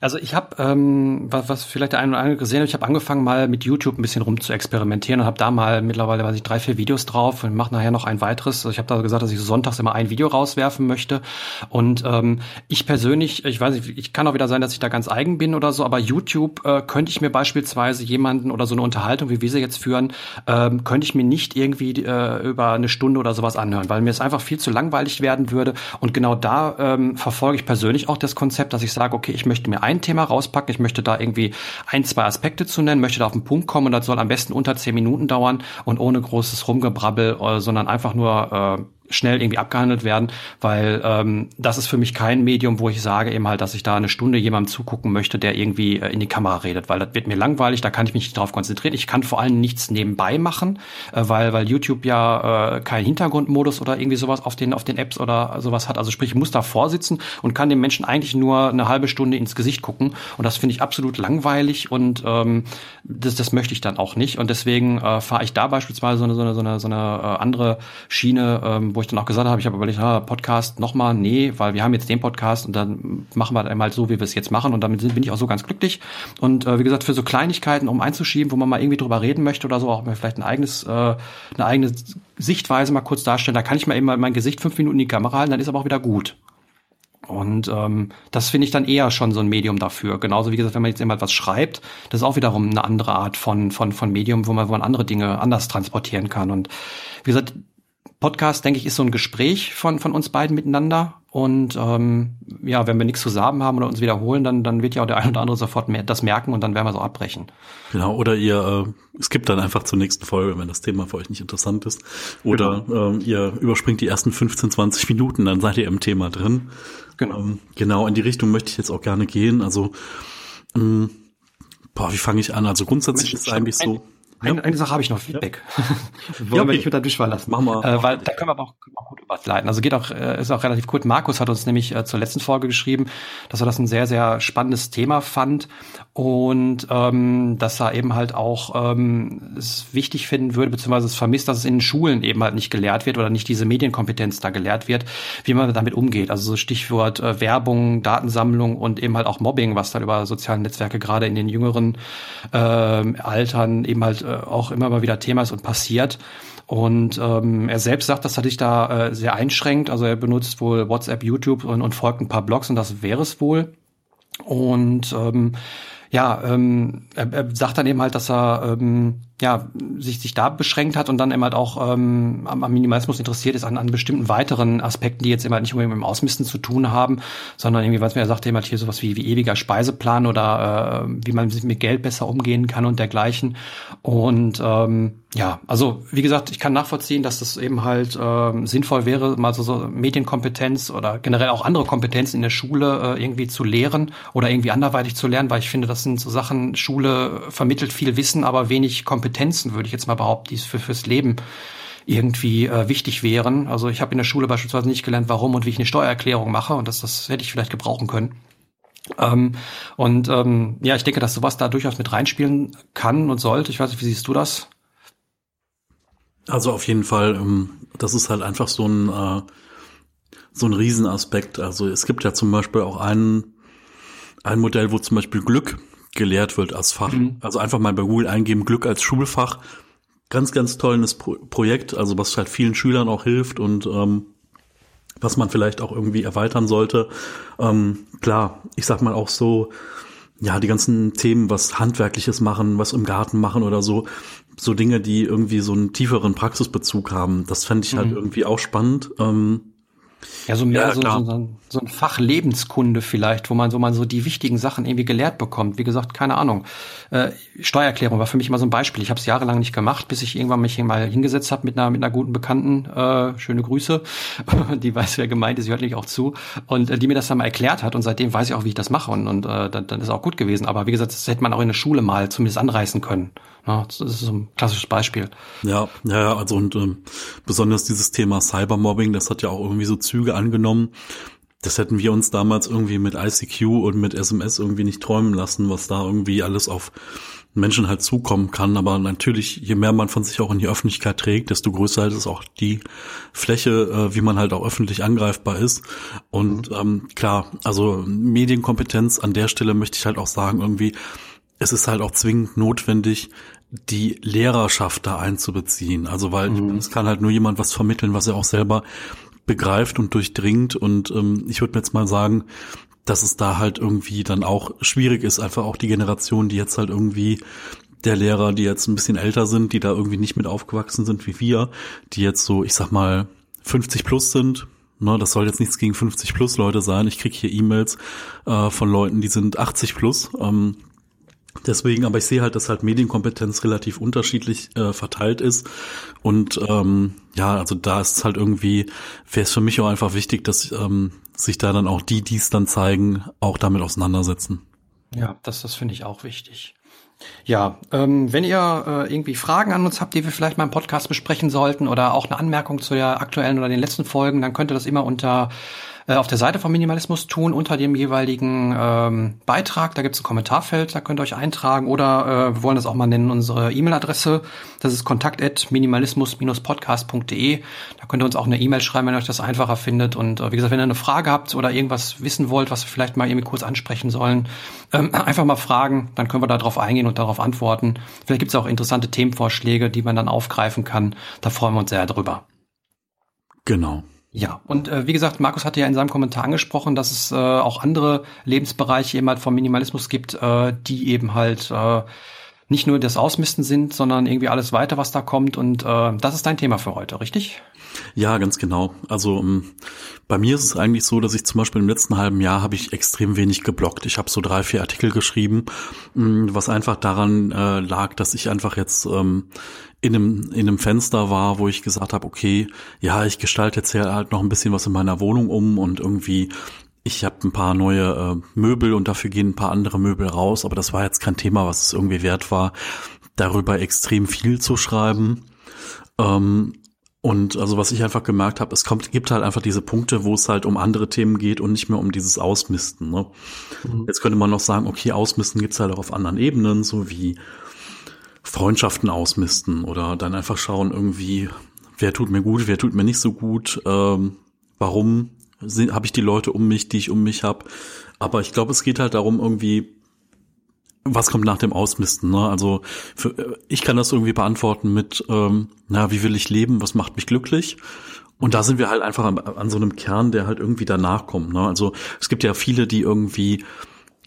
Also ich habe, ähm, was, was vielleicht der eine oder andere gesehen hat, ich habe angefangen mal mit YouTube ein bisschen rum zu experimentieren und habe da mal mittlerweile, weiß ich, drei, vier Videos drauf und mache nachher noch ein weiteres. Also ich habe da gesagt, dass ich sonntags immer ein Video rauswerfen möchte. Und ähm, ich persönlich, ich weiß nicht, ich kann auch wieder sein, dass ich da ganz eigen bin oder so, aber YouTube äh, könnte ich mir beispielsweise jemanden oder so eine Unterhaltung, wie wir sie jetzt führen, ähm, könnte ich mir nicht irgendwie äh, über eine Stunde oder sowas anhören, weil mir es einfach viel zu langweilig werden würde. Und genau da ähm, verfolge ich persönlich auch das Konzept, dass ich sage, okay, ich möchte mir ein Thema rauspacken, ich möchte da irgendwie ein, zwei Aspekte zu nennen, möchte da auf den Punkt kommen. Und das soll am besten unter zehn Minuten dauern und ohne großes Rumgebrabbel, äh, sondern einfach nur äh, schnell irgendwie abgehandelt werden, weil ähm, das ist für mich kein Medium, wo ich sage eben halt, dass ich da eine Stunde jemandem zugucken möchte, der irgendwie äh, in die Kamera redet, weil das wird mir langweilig, da kann ich mich nicht drauf konzentrieren. Ich kann vor allem nichts nebenbei machen, äh, weil weil YouTube ja äh, keinen Hintergrundmodus oder irgendwie sowas auf den auf den Apps oder sowas hat. Also sprich, ich muss da vorsitzen und kann dem Menschen eigentlich nur eine halbe Stunde ins Gesicht gucken und das finde ich absolut langweilig und ähm, das das möchte ich dann auch nicht und deswegen äh, fahre ich da beispielsweise so eine so eine so eine, so eine äh, andere Schiene, ähm, wo ich dann auch gesagt habe, ich habe überlegt, ah, Podcast nochmal, nee, weil wir haben jetzt den Podcast und dann machen wir einmal so, wie wir es jetzt machen und damit bin ich auch so ganz glücklich. Und äh, wie gesagt, für so Kleinigkeiten, um einzuschieben, wo man mal irgendwie drüber reden möchte oder so, auch mal vielleicht ein eigenes, äh, eine eigene Sichtweise mal kurz darstellen, da kann ich mal eben mein Gesicht fünf Minuten in die Kamera halten, dann ist aber auch wieder gut. Und ähm, das finde ich dann eher schon so ein Medium dafür. Genauso wie gesagt, wenn man jetzt immer etwas schreibt, das ist auch wiederum eine andere Art von, von, von Medium, wo man, wo man andere Dinge anders transportieren kann. Und wie gesagt, Podcast, denke ich, ist so ein Gespräch von, von uns beiden miteinander. Und ähm, ja, wenn wir nichts zu sagen haben oder uns wiederholen, dann, dann wird ja auch der ein oder andere sofort mehr, das merken und dann werden wir so abbrechen. Genau, oder ihr äh, skippt dann einfach zur nächsten Folge, wenn das Thema für euch nicht interessant ist. Oder genau. ähm, ihr überspringt die ersten 15, 20 Minuten, dann seid ihr im Thema drin. Genau. Ähm, genau, in die Richtung möchte ich jetzt auch gerne gehen. Also, ähm, boah, wie fange ich an? Also grundsätzlich ist es eigentlich so. Eine, eine Sache habe ich noch, Feedback. Ja. Wollen ja, okay. wir nicht unter Tisch verlassen. Machen wir. Äh, weil da können wir aber auch, können wir auch gut überleiten. Also geht auch, äh, ist auch relativ kurz. Markus hat uns nämlich äh, zur letzten Folge geschrieben, dass er das ein sehr, sehr spannendes Thema fand und ähm, dass er eben halt auch ähm, es wichtig finden würde, beziehungsweise es vermisst, dass es in den Schulen eben halt nicht gelehrt wird oder nicht diese Medienkompetenz da gelehrt wird, wie man damit umgeht. Also so Stichwort äh, Werbung, Datensammlung und eben halt auch Mobbing, was dann über soziale Netzwerke gerade in den jüngeren äh, Altern eben halt auch immer mal wieder Thema ist und passiert. Und ähm, er selbst sagt, dass er dich da äh, sehr einschränkt. Also er benutzt wohl WhatsApp, YouTube und, und folgt ein paar Blogs und das wäre es wohl. Und ähm, ja, ähm, er, er sagt dann eben halt, dass er ähm, ja, sich, sich da beschränkt hat und dann eben halt auch ähm, am, Minimalismus interessiert ist an, an bestimmten weiteren Aspekten, die jetzt eben halt nicht unbedingt mit dem Ausmisten zu tun haben, sondern irgendwie, was mir er sagt, eben halt hier sowas wie, wie ewiger Speiseplan oder äh, wie man mit Geld besser umgehen kann und dergleichen. Und ähm, ja, also wie gesagt, ich kann nachvollziehen, dass das eben halt ähm, sinnvoll wäre, mal so, so Medienkompetenz oder generell auch andere Kompetenzen in der Schule äh, irgendwie zu lehren oder irgendwie anderweitig zu lernen, weil ich finde, das sind so Sachen, Schule vermittelt viel Wissen, aber wenig Kompetenz Kompetenzen, würde ich jetzt mal behaupten, die für, fürs Leben irgendwie äh, wichtig wären. Also ich habe in der Schule beispielsweise nicht gelernt, warum und wie ich eine Steuererklärung mache und das, das hätte ich vielleicht gebrauchen können. Ähm, und ähm, ja, ich denke, dass sowas da durchaus mit reinspielen kann und sollte. Ich weiß nicht, wie siehst du das? Also auf jeden Fall, ähm, das ist halt einfach so ein äh, so ein Riesenaspekt. Also es gibt ja zum Beispiel auch ein ein Modell, wo zum Beispiel Glück gelehrt wird als Fach. Mhm. Also einfach mal bei Google eingeben, Glück als Schulfach. Ganz, ganz tolles Pro Projekt, also was halt vielen Schülern auch hilft und ähm, was man vielleicht auch irgendwie erweitern sollte. Ähm, klar, ich sag mal auch so, ja, die ganzen Themen, was Handwerkliches machen, was im Garten machen oder so, so Dinge, die irgendwie so einen tieferen Praxisbezug haben, das fände ich halt mhm. irgendwie auch spannend. Ähm, ja, so mehr ja, so, so, so, ein Fach Lebenskunde vielleicht, wo man so mal so die wichtigen Sachen irgendwie gelehrt bekommt. Wie gesagt, keine Ahnung. Äh, Steuererklärung war für mich immer so ein Beispiel. Ich habe es jahrelang nicht gemacht, bis ich irgendwann mich mal hingesetzt habe mit einer mit einer guten Bekannten. Äh, schöne Grüße. die weiß, wer gemeint ist, sie hört nicht auch zu. Und äh, die mir das dann mal erklärt hat. Und seitdem weiß ich auch, wie ich das mache. Und, und äh, dann, dann ist auch gut gewesen. Aber wie gesagt, das hätte man auch in der Schule mal zumindest anreißen können. Das ist so ein klassisches Beispiel. Ja, ja, also und ähm, besonders dieses Thema Cybermobbing, das hat ja auch irgendwie so Züge angenommen. Das hätten wir uns damals irgendwie mit ICQ und mit SMS irgendwie nicht träumen lassen, was da irgendwie alles auf Menschen halt zukommen kann. Aber natürlich, je mehr man von sich auch in die Öffentlichkeit trägt, desto größer halt ist auch die Fläche, äh, wie man halt auch öffentlich angreifbar ist. Und mhm. ähm, klar, also Medienkompetenz an der Stelle möchte ich halt auch sagen, irgendwie, es ist halt auch zwingend notwendig, die Lehrerschaft da einzubeziehen. Also weil mhm. es kann halt nur jemand was vermitteln, was er auch selber begreift und durchdringt. Und ähm, ich würde mir jetzt mal sagen, dass es da halt irgendwie dann auch schwierig ist, einfach auch die Generation, die jetzt halt irgendwie der Lehrer, die jetzt ein bisschen älter sind, die da irgendwie nicht mit aufgewachsen sind wie wir, die jetzt so, ich sag mal, 50 plus sind, Ne, das soll jetzt nichts gegen 50 plus Leute sein. Ich krieg hier E-Mails äh, von Leuten, die sind 80 plus. Ähm, Deswegen, aber ich sehe halt, dass halt Medienkompetenz relativ unterschiedlich äh, verteilt ist. Und ähm, ja, also da ist es halt irgendwie, wäre es für mich auch einfach wichtig, dass ähm, sich da dann auch die, die es dann zeigen, auch damit auseinandersetzen. Ja, das, das finde ich auch wichtig. Ja, ähm, wenn ihr äh, irgendwie Fragen an uns habt, die wir vielleicht mal im Podcast besprechen sollten oder auch eine Anmerkung zu der aktuellen oder den letzten Folgen, dann könnt ihr das immer unter auf der Seite von Minimalismus tun, unter dem jeweiligen ähm, Beitrag. Da gibt es ein Kommentarfeld, da könnt ihr euch eintragen. Oder äh, wir wollen das auch mal nennen, unsere E-Mail-Adresse. Das ist kontakt.minimalismus-podcast.de. Da könnt ihr uns auch eine E-Mail schreiben, wenn euch das einfacher findet. Und äh, wie gesagt, wenn ihr eine Frage habt oder irgendwas wissen wollt, was wir vielleicht mal irgendwie kurz ansprechen sollen, ähm, einfach mal fragen, dann können wir darauf eingehen und darauf antworten. Vielleicht gibt es auch interessante Themenvorschläge, die man dann aufgreifen kann. Da freuen wir uns sehr drüber. Genau. Ja, und äh, wie gesagt, Markus hatte ja in seinem Kommentar angesprochen, dass es äh, auch andere Lebensbereiche eben halt vom Minimalismus gibt, äh, die eben halt äh, nicht nur das Ausmisten sind, sondern irgendwie alles weiter, was da kommt. Und äh, das ist dein Thema für heute, richtig? Ja, ganz genau. Also ähm, bei mir ist es eigentlich so, dass ich zum Beispiel im letzten halben Jahr habe ich extrem wenig geblockt. Ich habe so drei, vier Artikel geschrieben, mm, was einfach daran äh, lag, dass ich einfach jetzt ähm, in einem, in einem Fenster war, wo ich gesagt habe, okay, ja, ich gestalte jetzt halt noch ein bisschen was in meiner Wohnung um und irgendwie ich habe ein paar neue äh, Möbel und dafür gehen ein paar andere Möbel raus, aber das war jetzt kein Thema, was es irgendwie wert war, darüber extrem viel zu schreiben. Ähm, und also was ich einfach gemerkt habe, es kommt, gibt halt einfach diese Punkte, wo es halt um andere Themen geht und nicht mehr um dieses Ausmisten. Ne? Mhm. Jetzt könnte man noch sagen, okay, Ausmisten gibt's halt auch auf anderen Ebenen, so wie Freundschaften ausmisten oder dann einfach schauen irgendwie, wer tut mir gut, wer tut mir nicht so gut, ähm, warum habe ich die Leute um mich, die ich um mich habe. Aber ich glaube, es geht halt darum, irgendwie, was kommt nach dem Ausmisten. Ne? Also für, ich kann das irgendwie beantworten mit, ähm, na, wie will ich leben, was macht mich glücklich? Und da sind wir halt einfach an, an so einem Kern, der halt irgendwie danach kommt. Ne? Also es gibt ja viele, die irgendwie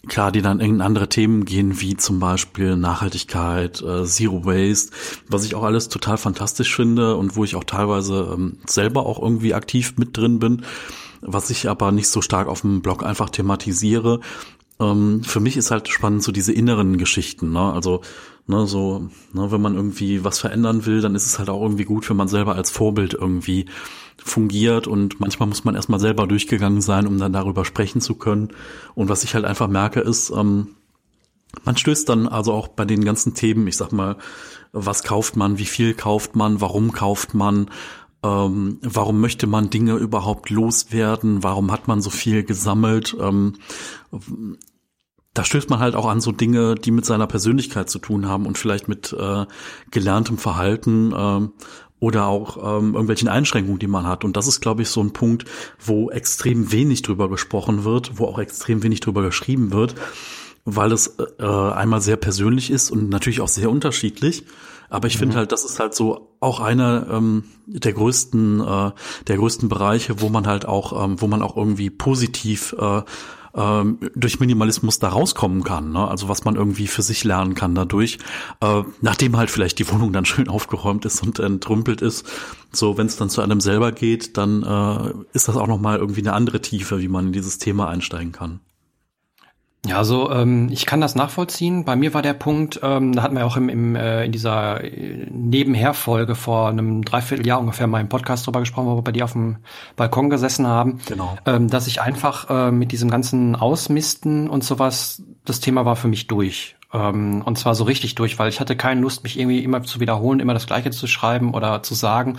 klar, die dann in andere Themen gehen, wie zum Beispiel Nachhaltigkeit, äh, Zero Waste, was ich auch alles total fantastisch finde und wo ich auch teilweise ähm, selber auch irgendwie aktiv mit drin bin, was ich aber nicht so stark auf dem Blog einfach thematisiere. Ähm, für mich ist halt spannend so diese inneren Geschichten, ne? also ne, so, ne, wenn man irgendwie was verändern will, dann ist es halt auch irgendwie gut, wenn man selber als Vorbild irgendwie fungiert und manchmal muss man erstmal selber durchgegangen sein, um dann darüber sprechen zu können. Und was ich halt einfach merke, ist, ähm, man stößt dann also auch bei den ganzen Themen, ich sag mal, was kauft man, wie viel kauft man, warum kauft man, ähm, warum möchte man Dinge überhaupt loswerden, warum hat man so viel gesammelt. Ähm, da stößt man halt auch an so Dinge, die mit seiner Persönlichkeit zu tun haben und vielleicht mit äh, gelerntem Verhalten äh, oder auch ähm, irgendwelchen Einschränkungen, die man hat. Und das ist, glaube ich, so ein Punkt, wo extrem wenig drüber gesprochen wird, wo auch extrem wenig drüber geschrieben wird, weil es äh, einmal sehr persönlich ist und natürlich auch sehr unterschiedlich. Aber ich mhm. finde halt, das ist halt so auch einer ähm, der größten, äh, der größten Bereiche, wo man halt auch, ähm, wo man auch irgendwie positiv äh, ähm, durch Minimalismus da rauskommen kann. Ne? Also was man irgendwie für sich lernen kann dadurch, äh, nachdem halt vielleicht die Wohnung dann schön aufgeräumt ist und entrümpelt ist. So, wenn es dann zu einem selber geht, dann äh, ist das auch noch mal irgendwie eine andere Tiefe, wie man in dieses Thema einsteigen kann. Ja, also ähm, ich kann das nachvollziehen. Bei mir war der Punkt, ähm, da hatten wir auch im, im, äh, in dieser äh, Nebenherfolge vor einem Dreivierteljahr ungefähr mal im Podcast drüber gesprochen, wo wir bei dir auf dem Balkon gesessen haben, genau. ähm, dass ich einfach äh, mit diesem ganzen Ausmisten und sowas, das Thema war für mich durch. Ähm, und zwar so richtig durch, weil ich hatte keine Lust, mich irgendwie immer zu wiederholen, immer das Gleiche zu schreiben oder zu sagen.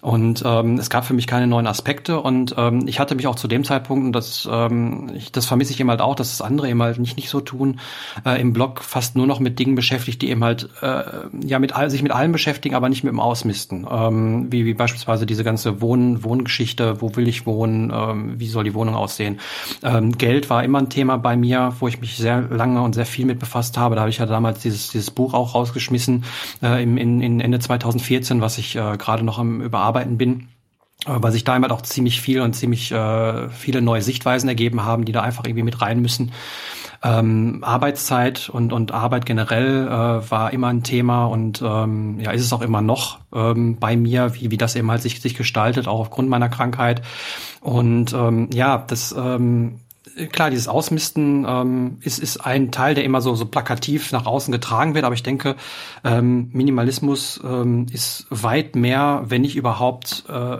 Und ähm, es gab für mich keine neuen Aspekte. Und ähm, ich hatte mich auch zu dem Zeitpunkt, und das, ähm, ich, das vermisse ich eben halt auch, dass das andere eben halt nicht, nicht so tun, äh, im Blog fast nur noch mit Dingen beschäftigt, die eben halt äh, ja mit all, sich mit allem beschäftigen, aber nicht mit dem Ausmisten. Ähm, wie, wie beispielsweise diese ganze Wohn, Wohngeschichte, wo will ich wohnen, ähm, wie soll die Wohnung aussehen. Ähm, Geld war immer ein Thema bei mir, wo ich mich sehr lange und sehr viel mit befasst habe habe. Da habe ich ja damals dieses, dieses Buch auch rausgeschmissen äh, im, in, in Ende 2014, was ich äh, gerade noch am Überarbeiten bin äh, weil sich da halt auch ziemlich viel und ziemlich äh, viele neue Sichtweisen ergeben haben, die da einfach irgendwie mit rein müssen. Ähm, Arbeitszeit und, und Arbeit generell äh, war immer ein Thema und ähm, ja, ist es auch immer noch ähm, bei mir, wie, wie das eben halt sich, sich gestaltet, auch aufgrund meiner Krankheit. Und ähm, ja, das ähm, klar, dieses Ausmisten ähm, ist, ist ein Teil, der immer so, so plakativ nach außen getragen wird, aber ich denke, ähm, Minimalismus ähm, ist weit mehr, wenn nicht überhaupt, äh,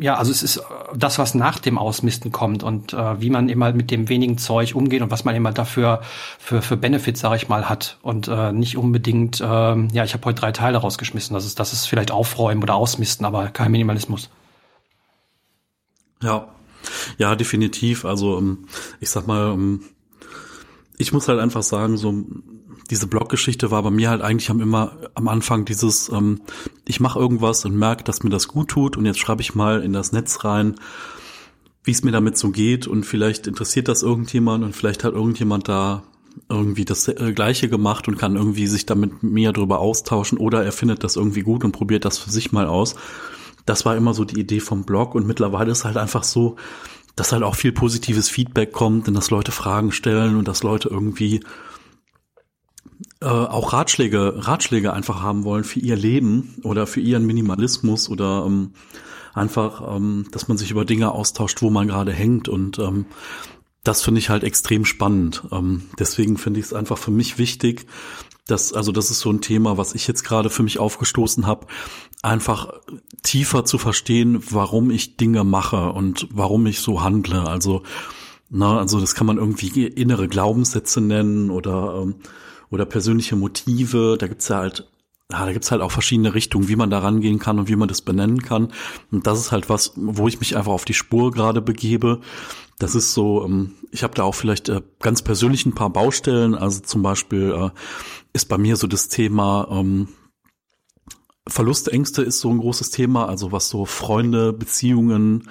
ja, also es ist das, was nach dem Ausmisten kommt und äh, wie man immer mit dem wenigen Zeug umgeht und was man immer dafür für, für Benefits, sage ich mal, hat und äh, nicht unbedingt, äh, ja, ich habe heute drei Teile rausgeschmissen, das ist, das ist vielleicht Aufräumen oder Ausmisten, aber kein Minimalismus. Ja, Ja, definitiv. Also ähm, ich sag mal, ähm, ich muss halt einfach sagen, so diese Bloggeschichte war bei mir halt eigentlich am immer am Anfang dieses, ähm, ich mache irgendwas und merke, dass mir das gut tut und jetzt schreibe ich mal in das Netz rein, wie es mir damit so geht und vielleicht interessiert das irgendjemand und vielleicht hat irgendjemand da irgendwie das äh, Gleiche gemacht und kann irgendwie sich damit mir drüber austauschen oder er findet das irgendwie gut und probiert das für sich mal aus. Das war immer so die Idee vom Blog und mittlerweile ist halt einfach so, dass halt auch viel positives Feedback kommt und dass Leute Fragen stellen und dass Leute irgendwie äh, auch Ratschläge, Ratschläge einfach haben wollen für ihr Leben oder für ihren Minimalismus oder ähm, einfach, ähm, dass man sich über Dinge austauscht, wo man gerade hängt und ähm, das finde ich halt extrem spannend. Ähm, deswegen finde ich es einfach für mich wichtig, dass, also das ist so ein Thema, was ich jetzt gerade für mich aufgestoßen habe, einfach tiefer zu verstehen, warum ich Dinge mache und warum ich so handle. Also, na, also das kann man irgendwie innere Glaubenssätze nennen oder ähm, oder persönliche Motive. Da gibt's ja halt ja, da gibt's halt auch verschiedene Richtungen, wie man da rangehen kann und wie man das benennen kann. Und das ist halt was, wo ich mich einfach auf die Spur gerade begebe. Das ist so, ähm, ich habe da auch vielleicht äh, ganz persönlich ein paar Baustellen. Also zum Beispiel äh, ist bei mir so das Thema ähm, Verlustängste ist so ein großes Thema, also was so Freunde, Beziehungen,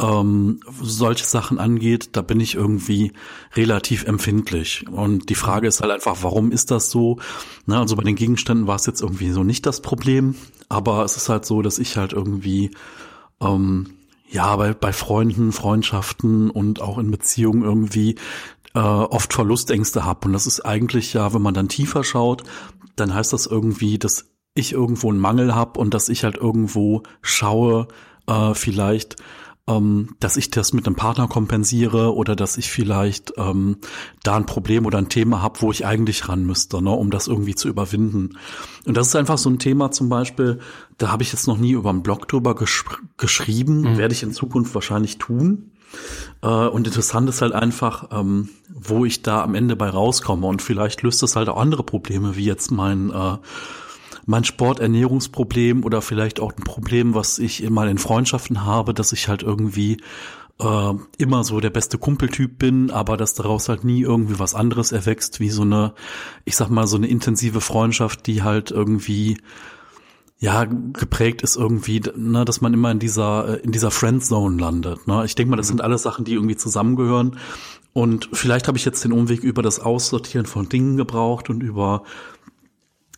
ähm, solche Sachen angeht, da bin ich irgendwie relativ empfindlich. Und die Frage ist halt einfach, warum ist das so? Na, also bei den Gegenständen war es jetzt irgendwie so nicht das Problem, aber es ist halt so, dass ich halt irgendwie ähm, ja bei, bei Freunden, Freundschaften und auch in Beziehungen irgendwie äh, oft Verlustängste habe. Und das ist eigentlich ja, wenn man dann tiefer schaut, dann heißt das irgendwie, dass ich irgendwo einen Mangel habe und dass ich halt irgendwo schaue, äh, vielleicht ähm, dass ich das mit einem Partner kompensiere oder dass ich vielleicht ähm, da ein Problem oder ein Thema habe, wo ich eigentlich ran müsste, ne, um das irgendwie zu überwinden. Und das ist einfach so ein Thema zum Beispiel, da habe ich jetzt noch nie über einen Blog drüber gesch geschrieben, mhm. werde ich in Zukunft wahrscheinlich tun. Äh, und interessant ist halt einfach, ähm, wo ich da am Ende bei rauskomme. Und vielleicht löst das halt auch andere Probleme, wie jetzt mein äh, mein Sporternährungsproblem oder vielleicht auch ein Problem, was ich immer in Freundschaften habe, dass ich halt irgendwie äh, immer so der beste Kumpeltyp bin, aber dass daraus halt nie irgendwie was anderes erwächst, wie so eine, ich sag mal, so eine intensive Freundschaft, die halt irgendwie ja geprägt ist irgendwie, ne, dass man immer in dieser äh, in dieser Friendzone landet. Ne? Ich denke mal, das sind alles Sachen, die irgendwie zusammengehören. Und vielleicht habe ich jetzt den Umweg über das Aussortieren von Dingen gebraucht und über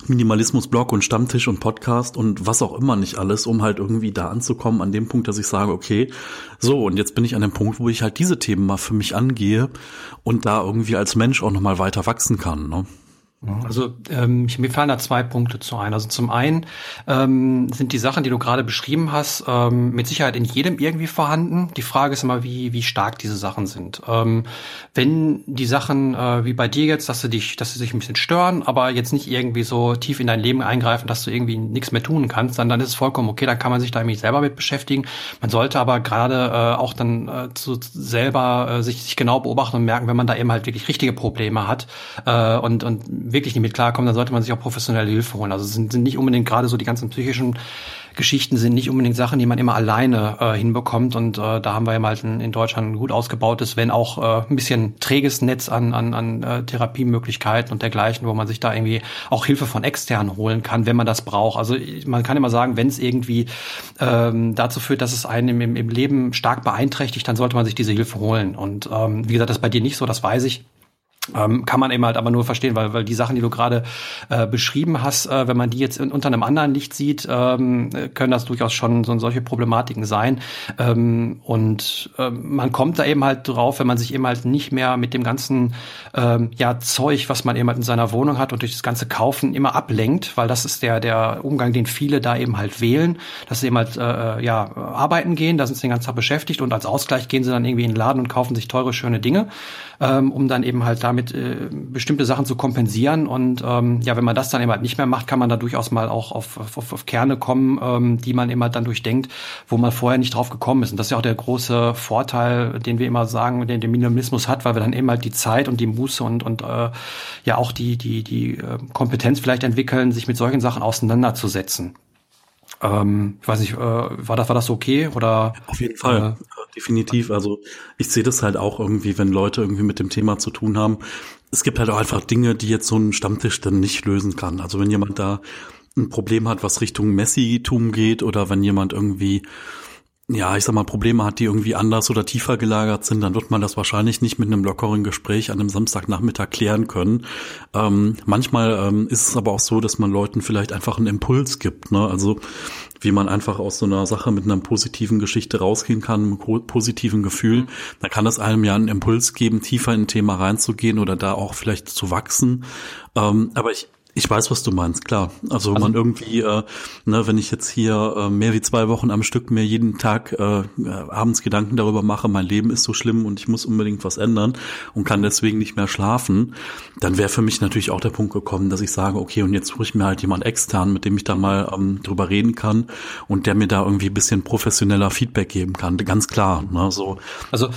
Minimalismus-Blog und Stammtisch und Podcast und was auch immer nicht alles, um halt irgendwie da anzukommen an dem Punkt, dass ich sage, okay, so und jetzt bin ich an dem Punkt, wo ich halt diese Themen mal für mich angehe und da irgendwie als Mensch auch nochmal weiter wachsen kann. Ne? Also ähm, mir fallen da zwei Punkte zu ein. Also zum einen ähm, sind die Sachen, die du gerade beschrieben hast, ähm, mit Sicherheit in jedem irgendwie vorhanden. Die Frage ist immer, wie wie stark diese Sachen sind. Ähm, wenn die Sachen äh, wie bei dir jetzt, dass sie dich, dass sie sich ein bisschen stören, aber jetzt nicht irgendwie so tief in dein Leben eingreifen, dass du irgendwie nichts mehr tun kannst, dann dann ist es vollkommen okay. Dann kann man sich da irgendwie selber mit beschäftigen. Man sollte aber gerade äh, auch dann äh, zu, selber äh, sich, sich genau beobachten und merken, wenn man da eben halt wirklich richtige Probleme hat äh, und und wirklich nicht mit klarkommen, dann sollte man sich auch professionelle Hilfe holen. Also es sind, sind nicht unbedingt gerade so die ganzen psychischen Geschichten sind nicht unbedingt Sachen, die man immer alleine äh, hinbekommt. Und äh, da haben wir ja mal in, in Deutschland ein gut ausgebautes, wenn auch äh, ein bisschen träges Netz an, an, an äh, Therapiemöglichkeiten und dergleichen, wo man sich da irgendwie auch Hilfe von extern holen kann, wenn man das braucht. Also man kann immer sagen, wenn es irgendwie ähm, dazu führt, dass es einen im, im Leben stark beeinträchtigt, dann sollte man sich diese Hilfe holen. Und ähm, wie gesagt, das ist bei dir nicht so, das weiß ich. Ähm, kann man eben halt aber nur verstehen, weil, weil die Sachen, die du gerade äh, beschrieben hast, äh, wenn man die jetzt in, unter einem anderen Licht sieht, ähm, können das durchaus schon so solche Problematiken sein. Ähm, und äh, man kommt da eben halt drauf, wenn man sich eben halt nicht mehr mit dem ganzen ähm, ja, Zeug, was man eben halt in seiner Wohnung hat und durch das ganze Kaufen immer ablenkt, weil das ist der, der Umgang, den viele da eben halt wählen, dass sie eben halt äh, ja, arbeiten gehen, da sind sie den ganzen Tag beschäftigt und als Ausgleich gehen sie dann irgendwie in den Laden und kaufen sich teure, schöne Dinge, ähm, um dann eben halt damit äh, bestimmte Sachen zu kompensieren. Und ähm, ja, wenn man das dann eben halt nicht mehr macht, kann man da durchaus mal auch auf, auf, auf Kerne kommen, ähm, die man immer dann durchdenkt, wo man vorher nicht drauf gekommen ist. Und das ist ja auch der große Vorteil, den wir immer sagen, den der Minimalismus hat, weil wir dann eben halt die Zeit und die Muße und, und äh, ja auch die, die, die äh, Kompetenz vielleicht entwickeln, sich mit solchen Sachen auseinanderzusetzen. Ähm, ich weiß nicht, äh, war das war das okay oder? Auf jeden Fall. Äh, definitiv. Also ich sehe das halt auch irgendwie, wenn Leute irgendwie mit dem Thema zu tun haben. Es gibt halt auch einfach Dinge, die jetzt so ein Stammtisch dann nicht lösen kann. Also wenn jemand da ein Problem hat, was Richtung Messi-Tum geht oder wenn jemand irgendwie ja, ich sag mal, Probleme hat, die irgendwie anders oder tiefer gelagert sind, dann wird man das wahrscheinlich nicht mit einem lockeren Gespräch an einem Samstagnachmittag klären können. Ähm, manchmal ähm, ist es aber auch so, dass man Leuten vielleicht einfach einen Impuls gibt. Ne? Also wie man einfach aus so einer Sache mit einer positiven Geschichte rausgehen kann, einem positiven Gefühl, mhm. dann kann das einem ja einen Impuls geben, tiefer in ein Thema reinzugehen oder da auch vielleicht zu wachsen. Ähm, aber ich, ich weiß, was du meinst, klar. Also, also man irgendwie, äh, ne, wenn ich jetzt hier äh, mehr wie zwei Wochen am Stück mir jeden Tag äh, abends Gedanken darüber mache, mein Leben ist so schlimm und ich muss unbedingt was ändern und kann deswegen nicht mehr schlafen, dann wäre für mich natürlich auch der Punkt gekommen, dass ich sage, okay, und jetzt suche ich mir halt jemand extern, mit dem ich da mal ähm, drüber reden kann und der mir da irgendwie ein bisschen professioneller Feedback geben kann. Ganz klar. Ne, so. Also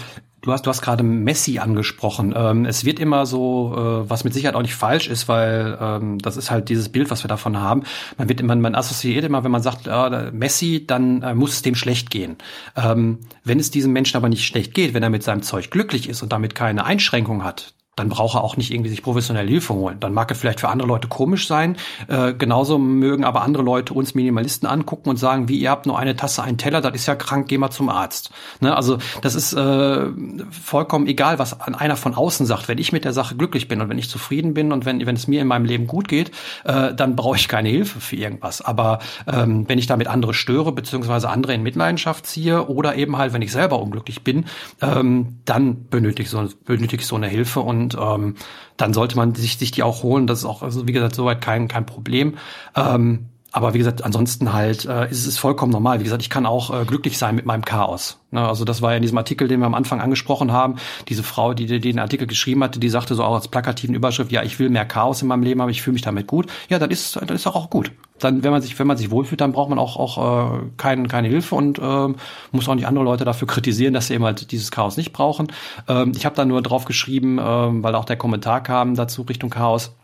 Du hast, du hast gerade Messi angesprochen. Ähm, es wird immer so, äh, was mit Sicherheit auch nicht falsch ist, weil ähm, das ist halt dieses Bild, was wir davon haben. Man wird immer, man assoziiert immer, wenn man sagt äh, Messi, dann äh, muss es dem schlecht gehen. Ähm, wenn es diesem Menschen aber nicht schlecht geht, wenn er mit seinem Zeug glücklich ist und damit keine Einschränkung hat, dann braucht er auch nicht irgendwie sich professionelle Hilfe holen. Dann mag er vielleicht für andere Leute komisch sein. Äh, genauso mögen aber andere Leute uns Minimalisten angucken und sagen, wie ihr habt nur eine Tasse, einen Teller, das ist ja krank, geh mal zum Arzt. Ne? Also das ist äh, vollkommen egal, was einer von außen sagt. Wenn ich mit der Sache glücklich bin und wenn ich zufrieden bin und wenn, wenn es mir in meinem Leben gut geht, äh, dann brauche ich keine Hilfe für irgendwas. Aber ähm, wenn ich damit andere störe, beziehungsweise andere in Mitleidenschaft ziehe oder eben halt, wenn ich selber unglücklich bin, ähm, dann benötige ich so, benötige ich so eine Hilfe und und ähm, dann sollte man sich, sich die auch holen. Das ist auch, also wie gesagt, soweit kein, kein Problem. Ähm, aber wie gesagt, ansonsten halt äh, ist es vollkommen normal. Wie gesagt, ich kann auch äh, glücklich sein mit meinem Chaos. Ne? Also das war ja in diesem Artikel, den wir am Anfang angesprochen haben. Diese Frau, die, die den Artikel geschrieben hatte, die sagte so auch als plakativen Überschrift, ja, ich will mehr Chaos in meinem Leben, aber ich fühle mich damit gut. Ja, dann ist dann ist auch, gut. Dann, wenn man sich, wenn man sich wohlfühlt, dann braucht man auch auch äh, kein, keine Hilfe und äh, muss auch nicht andere Leute dafür kritisieren, dass sie eben halt dieses Chaos nicht brauchen. Ähm, ich habe da nur drauf geschrieben, äh, weil auch der Kommentar kam dazu Richtung Chaos.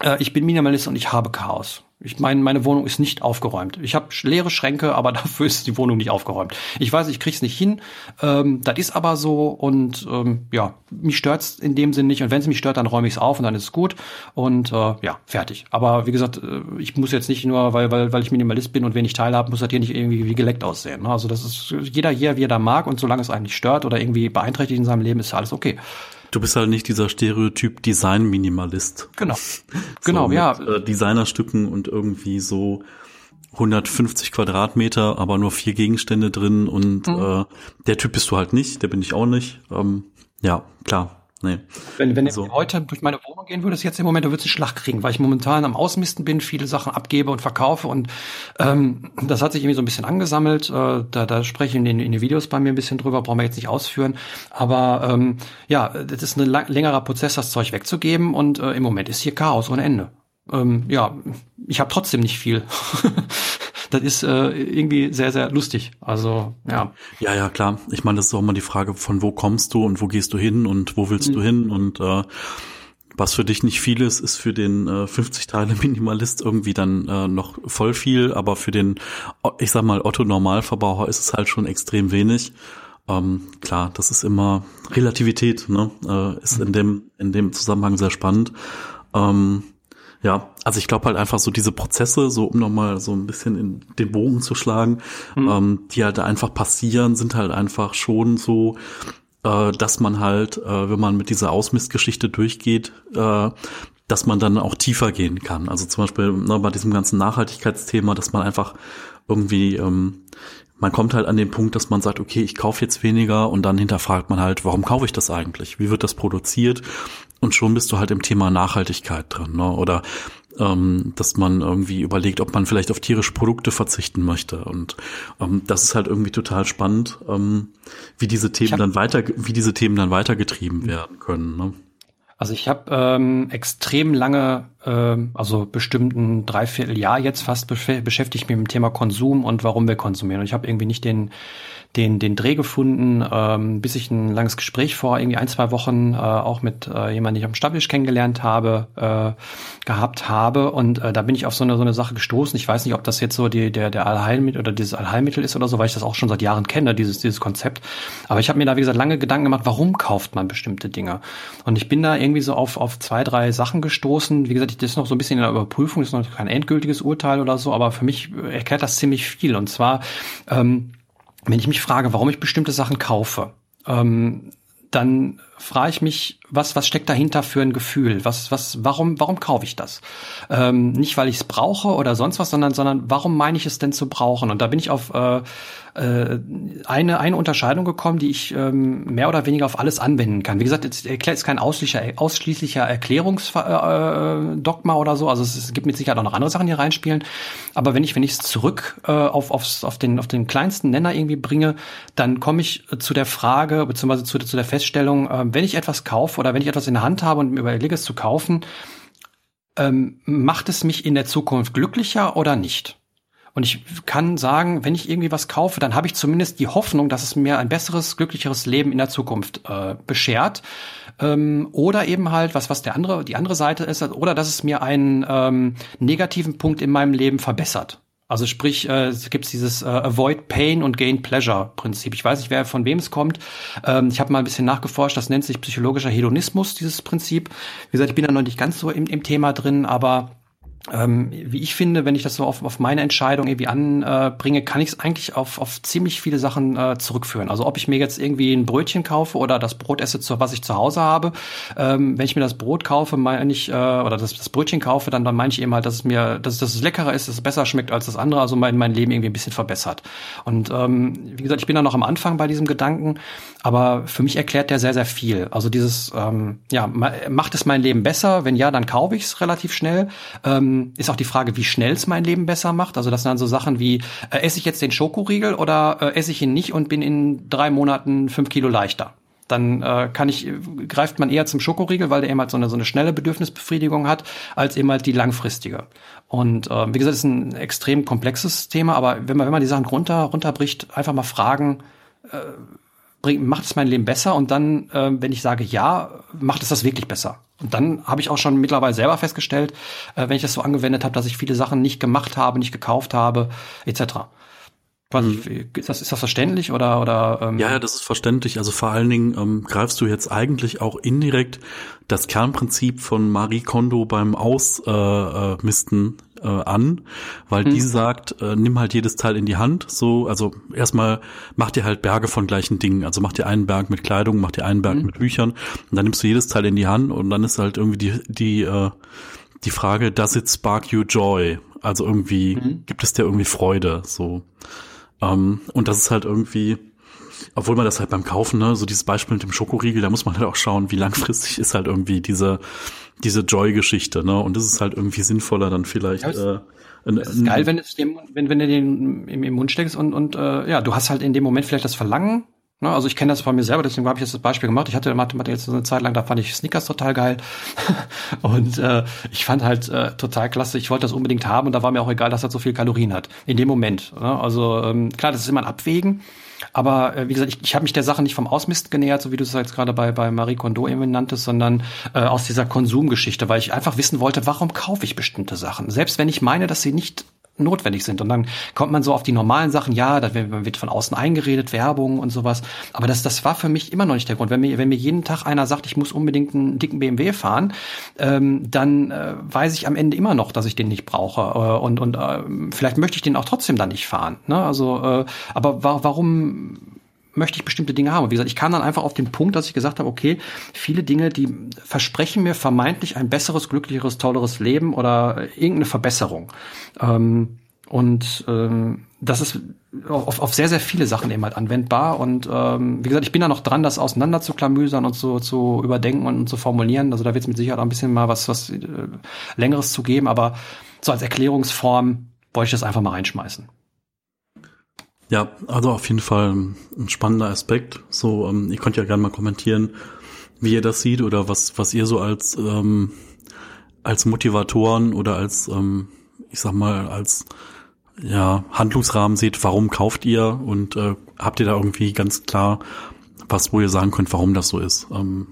Äh, ich bin Minimalist und ich habe Chaos. Ich meine, meine Wohnung ist nicht aufgeräumt. Ich habe leere Schränke, aber dafür ist die Wohnung nicht aufgeräumt. Ich weiß, ich krieg's nicht hin. Ähm, das ist aber so und ähm, ja, mich stört's in dem Sinn nicht. Und wenn es mich stört, dann räume ich's auf und dann ist es gut und äh, ja, fertig. Aber wie gesagt, äh, ich muss jetzt nicht nur, weil weil weil ich Minimalist bin und wenig Teilhabe, muss das hier nicht irgendwie wie geleckt aussehen. Ne? Also das ist jeder hier, wie er da mag und solange es einen nicht stört oder irgendwie beeinträchtigt in seinem Leben, ist alles okay. Du bist halt nicht dieser Stereotyp Design-Minimalist. Genau. Genau, so ja. Äh, Designerstücken und irgendwie so 150 Quadratmeter, aber nur vier Gegenstände drin und mhm. äh, der Typ bist du halt nicht, der bin ich auch nicht. Ähm, ja, klar. Nee. Wenn, wenn so. heute durch meine Wohnung gehen würdest, jetzt im Moment, du würdest einen Schlag kriegen, weil ich momentan am Ausmisten bin, viele Sachen abgebe und verkaufe und ähm, das hat sich irgendwie so ein bisschen angesammelt. Äh, da, da spreche ich in den, in den Videos bei mir ein bisschen drüber, brauchen wir jetzt nicht ausführen. Aber ähm, ja, das ist ein längerer Prozess, das Zeug wegzugeben und äh, im Moment ist hier Chaos ohne Ende. Ähm, ja, ich habe trotzdem nicht viel. das ist äh, irgendwie sehr, sehr lustig. Also, ja. Ja, ja, klar. Ich meine, das ist auch immer die Frage, von wo kommst du und wo gehst du hin und wo willst mhm. du hin und äh, was für dich nicht viel ist, ist für den äh, 50 Teile Minimalist irgendwie dann äh, noch voll viel, aber für den, ich sag mal, Otto Normalverbraucher ist es halt schon extrem wenig. Ähm, klar, das ist immer Relativität, ne? Äh, ist in dem in dem Zusammenhang sehr spannend. Ähm, ja, also ich glaube halt einfach so diese Prozesse, so um nochmal so ein bisschen in den Bogen zu schlagen, mhm. ähm, die halt einfach passieren, sind halt einfach schon so, äh, dass man halt, äh, wenn man mit dieser Ausmistgeschichte durchgeht, äh, dass man dann auch tiefer gehen kann. Also zum Beispiel ne, bei diesem ganzen Nachhaltigkeitsthema, dass man einfach irgendwie, ähm, man kommt halt an den Punkt, dass man sagt, okay, ich kaufe jetzt weniger und dann hinterfragt man halt, warum kaufe ich das eigentlich? Wie wird das produziert? Und schon bist du halt im Thema Nachhaltigkeit drin, ne? Oder ähm, dass man irgendwie überlegt, ob man vielleicht auf tierische Produkte verzichten möchte. Und ähm, das ist halt irgendwie total spannend, ähm, wie diese Themen dann weiter, wie diese Themen dann weitergetrieben werden können. Ne? Also ich habe ähm, extrem lange also bestimmten Dreivierteljahr jetzt fast beschäftigt mich mit dem Thema Konsum und warum wir konsumieren. Und ich habe irgendwie nicht den den, den Dreh gefunden, ähm, bis ich ein langes Gespräch vor irgendwie ein, zwei Wochen äh, auch mit äh, jemandem, den ich am Stammtisch kennengelernt habe, äh, gehabt habe. Und äh, da bin ich auf so eine, so eine Sache gestoßen. Ich weiß nicht, ob das jetzt so die, der, der Allheilmittel oder dieses Allheilmittel ist oder so, weil ich das auch schon seit Jahren kenne, dieses, dieses Konzept. Aber ich habe mir da, wie gesagt, lange Gedanken gemacht, warum kauft man bestimmte Dinge? Und ich bin da irgendwie so auf, auf zwei, drei Sachen gestoßen. Wie gesagt, das ist noch so ein bisschen in der Überprüfung, das ist noch kein endgültiges Urteil oder so, aber für mich erklärt das ziemlich viel. Und zwar, ähm, wenn ich mich frage, warum ich bestimmte Sachen kaufe, ähm, dann frage ich mich, was, was steckt dahinter für ein Gefühl? Was, was, warum, warum kaufe ich das? Ähm, nicht, weil ich es brauche oder sonst was, sondern, sondern warum meine ich es denn zu brauchen? Und da bin ich auf äh, äh, eine, eine Unterscheidung gekommen, die ich ähm, mehr oder weniger auf alles anwenden kann. Wie gesagt, es ist kein ausschließlicher, ausschließlicher Erklärungsdogma äh, oder so. Also es, es, gibt mit Sicherheit auch noch andere Sachen, die reinspielen. Aber wenn ich, wenn ich es zurück äh, auf, aufs, auf, den, auf den kleinsten Nenner irgendwie bringe, dann komme ich zu der Frage, beziehungsweise zu, zu der Feststellung, äh, wenn ich etwas kaufe oder wenn ich etwas in der Hand habe und mir überlege, es zu kaufen, ähm, macht es mich in der Zukunft glücklicher oder nicht? Und ich kann sagen, wenn ich irgendwie was kaufe, dann habe ich zumindest die Hoffnung, dass es mir ein besseres, glücklicheres Leben in der Zukunft äh, beschert. Ähm, oder eben halt, was, was der andere, die andere Seite ist, oder dass es mir einen ähm, negativen Punkt in meinem Leben verbessert. Also sprich, äh, es gibt dieses äh, Avoid Pain und Gain Pleasure Prinzip. Ich weiß nicht, wer von wem es kommt. Ähm, ich habe mal ein bisschen nachgeforscht, das nennt sich psychologischer Hedonismus, dieses Prinzip. Wie gesagt, ich bin da noch nicht ganz so im, im Thema drin, aber ähm, wie ich finde, wenn ich das so auf, auf meine Entscheidung irgendwie anbringe, kann ich es eigentlich auf, auf ziemlich viele Sachen äh, zurückführen. Also ob ich mir jetzt irgendwie ein Brötchen kaufe oder das Brot esse, zu, was ich zu Hause habe. Ähm, wenn ich mir das Brot kaufe, meine ich, äh, oder das, das Brötchen kaufe, dann, dann meine ich eben halt, dass es mir, dass, dass es leckerer ist, dass es besser schmeckt als das andere, also mein, mein Leben irgendwie ein bisschen verbessert. Und ähm, wie gesagt, ich bin da noch am Anfang bei diesem Gedanken, aber für mich erklärt der sehr, sehr viel. Also dieses, ähm, ja, macht es mein Leben besser? Wenn ja, dann kaufe ich es relativ schnell. Ähm, ähm, ist auch die Frage, wie schnell es mein Leben besser macht. Also das sind dann so Sachen wie, äh, esse ich jetzt den Schokoriegel oder äh, esse ich ihn nicht und bin in drei Monaten fünf Kilo leichter? Dann äh, kann ich, greift man eher zum Schokoriegel, weil der eben halt so eine, so eine schnelle Bedürfnisbefriedigung hat, als eben halt die langfristige. Und äh, wie gesagt, ist ein extrem komplexes Thema, aber wenn man, wenn man die Sachen runter, runterbricht, einfach mal fragen, äh, bringt, macht es mein Leben besser? Und dann, äh, wenn ich sage ja, macht es das wirklich besser? Und dann habe ich auch schon mittlerweile selber festgestellt, äh, wenn ich das so angewendet habe, dass ich viele Sachen nicht gemacht habe, nicht gekauft habe, etc. Mhm. Ist das, ist das verständlich oder oder? Ähm ja, ja, das ist verständlich. Also vor allen Dingen ähm, greifst du jetzt eigentlich auch indirekt das Kernprinzip von Marie Kondo beim Ausmisten äh, äh, an, weil hm. die sagt, äh, nimm halt jedes Teil in die Hand. So, also erstmal mach dir halt Berge von gleichen Dingen. Also mach dir einen Berg mit Kleidung, mach dir einen Berg hm. mit Büchern und dann nimmst du jedes Teil in die Hand und dann ist halt irgendwie die die äh, die Frage, does it spark you joy? Also irgendwie hm. gibt es dir irgendwie Freude? So ähm, und das ist halt irgendwie obwohl man das halt beim Kaufen, ne, so dieses Beispiel mit dem Schokoriegel, da muss man halt auch schauen, wie langfristig ist halt irgendwie diese, diese Joy-Geschichte, ne? Und das ist halt irgendwie sinnvoller dann vielleicht. Ja, äh, es ist geil, wenn, es dem, wenn, wenn du den im, im Mund steckst und, und äh, ja, du hast halt in dem Moment vielleicht das Verlangen, Ne, also ich kenne das von mir selber, deswegen habe ich jetzt das Beispiel gemacht. Ich hatte Mathematik jetzt so eine Zeit lang, da fand ich Snickers total geil. und äh, ich fand halt äh, total klasse, ich wollte das unbedingt haben und da war mir auch egal, dass das so viel Kalorien hat. In dem Moment. Ne? Also ähm, klar, das ist immer ein Abwägen. Aber äh, wie gesagt, ich, ich habe mich der Sache nicht vom Ausmisten genähert, so wie du es jetzt gerade bei, bei Marie Kondo eben nanntest, sondern äh, aus dieser Konsumgeschichte, weil ich einfach wissen wollte, warum kaufe ich bestimmte Sachen? Selbst wenn ich meine, dass sie nicht notwendig sind. Und dann kommt man so auf die normalen Sachen, ja, da wird von außen eingeredet, Werbung und sowas. Aber das, das war für mich immer noch nicht der Grund. Wenn mir, wenn mir jeden Tag einer sagt, ich muss unbedingt einen dicken BMW fahren, ähm, dann äh, weiß ich am Ende immer noch, dass ich den nicht brauche. Äh, und und äh, vielleicht möchte ich den auch trotzdem dann nicht fahren. Ne? Also, äh, aber wa warum möchte ich bestimmte Dinge haben. Und wie gesagt, ich kam dann einfach auf den Punkt, dass ich gesagt habe, okay, viele Dinge, die versprechen mir vermeintlich ein besseres, glücklicheres, tolleres Leben oder irgendeine Verbesserung. Ähm, und ähm, das ist auf, auf sehr, sehr viele Sachen eben halt anwendbar. Und ähm, wie gesagt, ich bin da noch dran, das auseinander zu klamüsern und so zu überdenken und, und zu formulieren. Also da wird es mit Sicherheit auch ein bisschen mal was, was äh, Längeres zu geben, aber so als Erklärungsform wollte ich das einfach mal reinschmeißen. Ja, also auf jeden Fall ein spannender Aspekt. So, ähm, ihr könnt ja gerne mal kommentieren, wie ihr das seht oder was, was ihr so als ähm, als Motivatoren oder als, ähm, ich sag mal, als ja, Handlungsrahmen seht, warum kauft ihr und äh, habt ihr da irgendwie ganz klar was, wo ihr sagen könnt, warum das so ist. Ähm,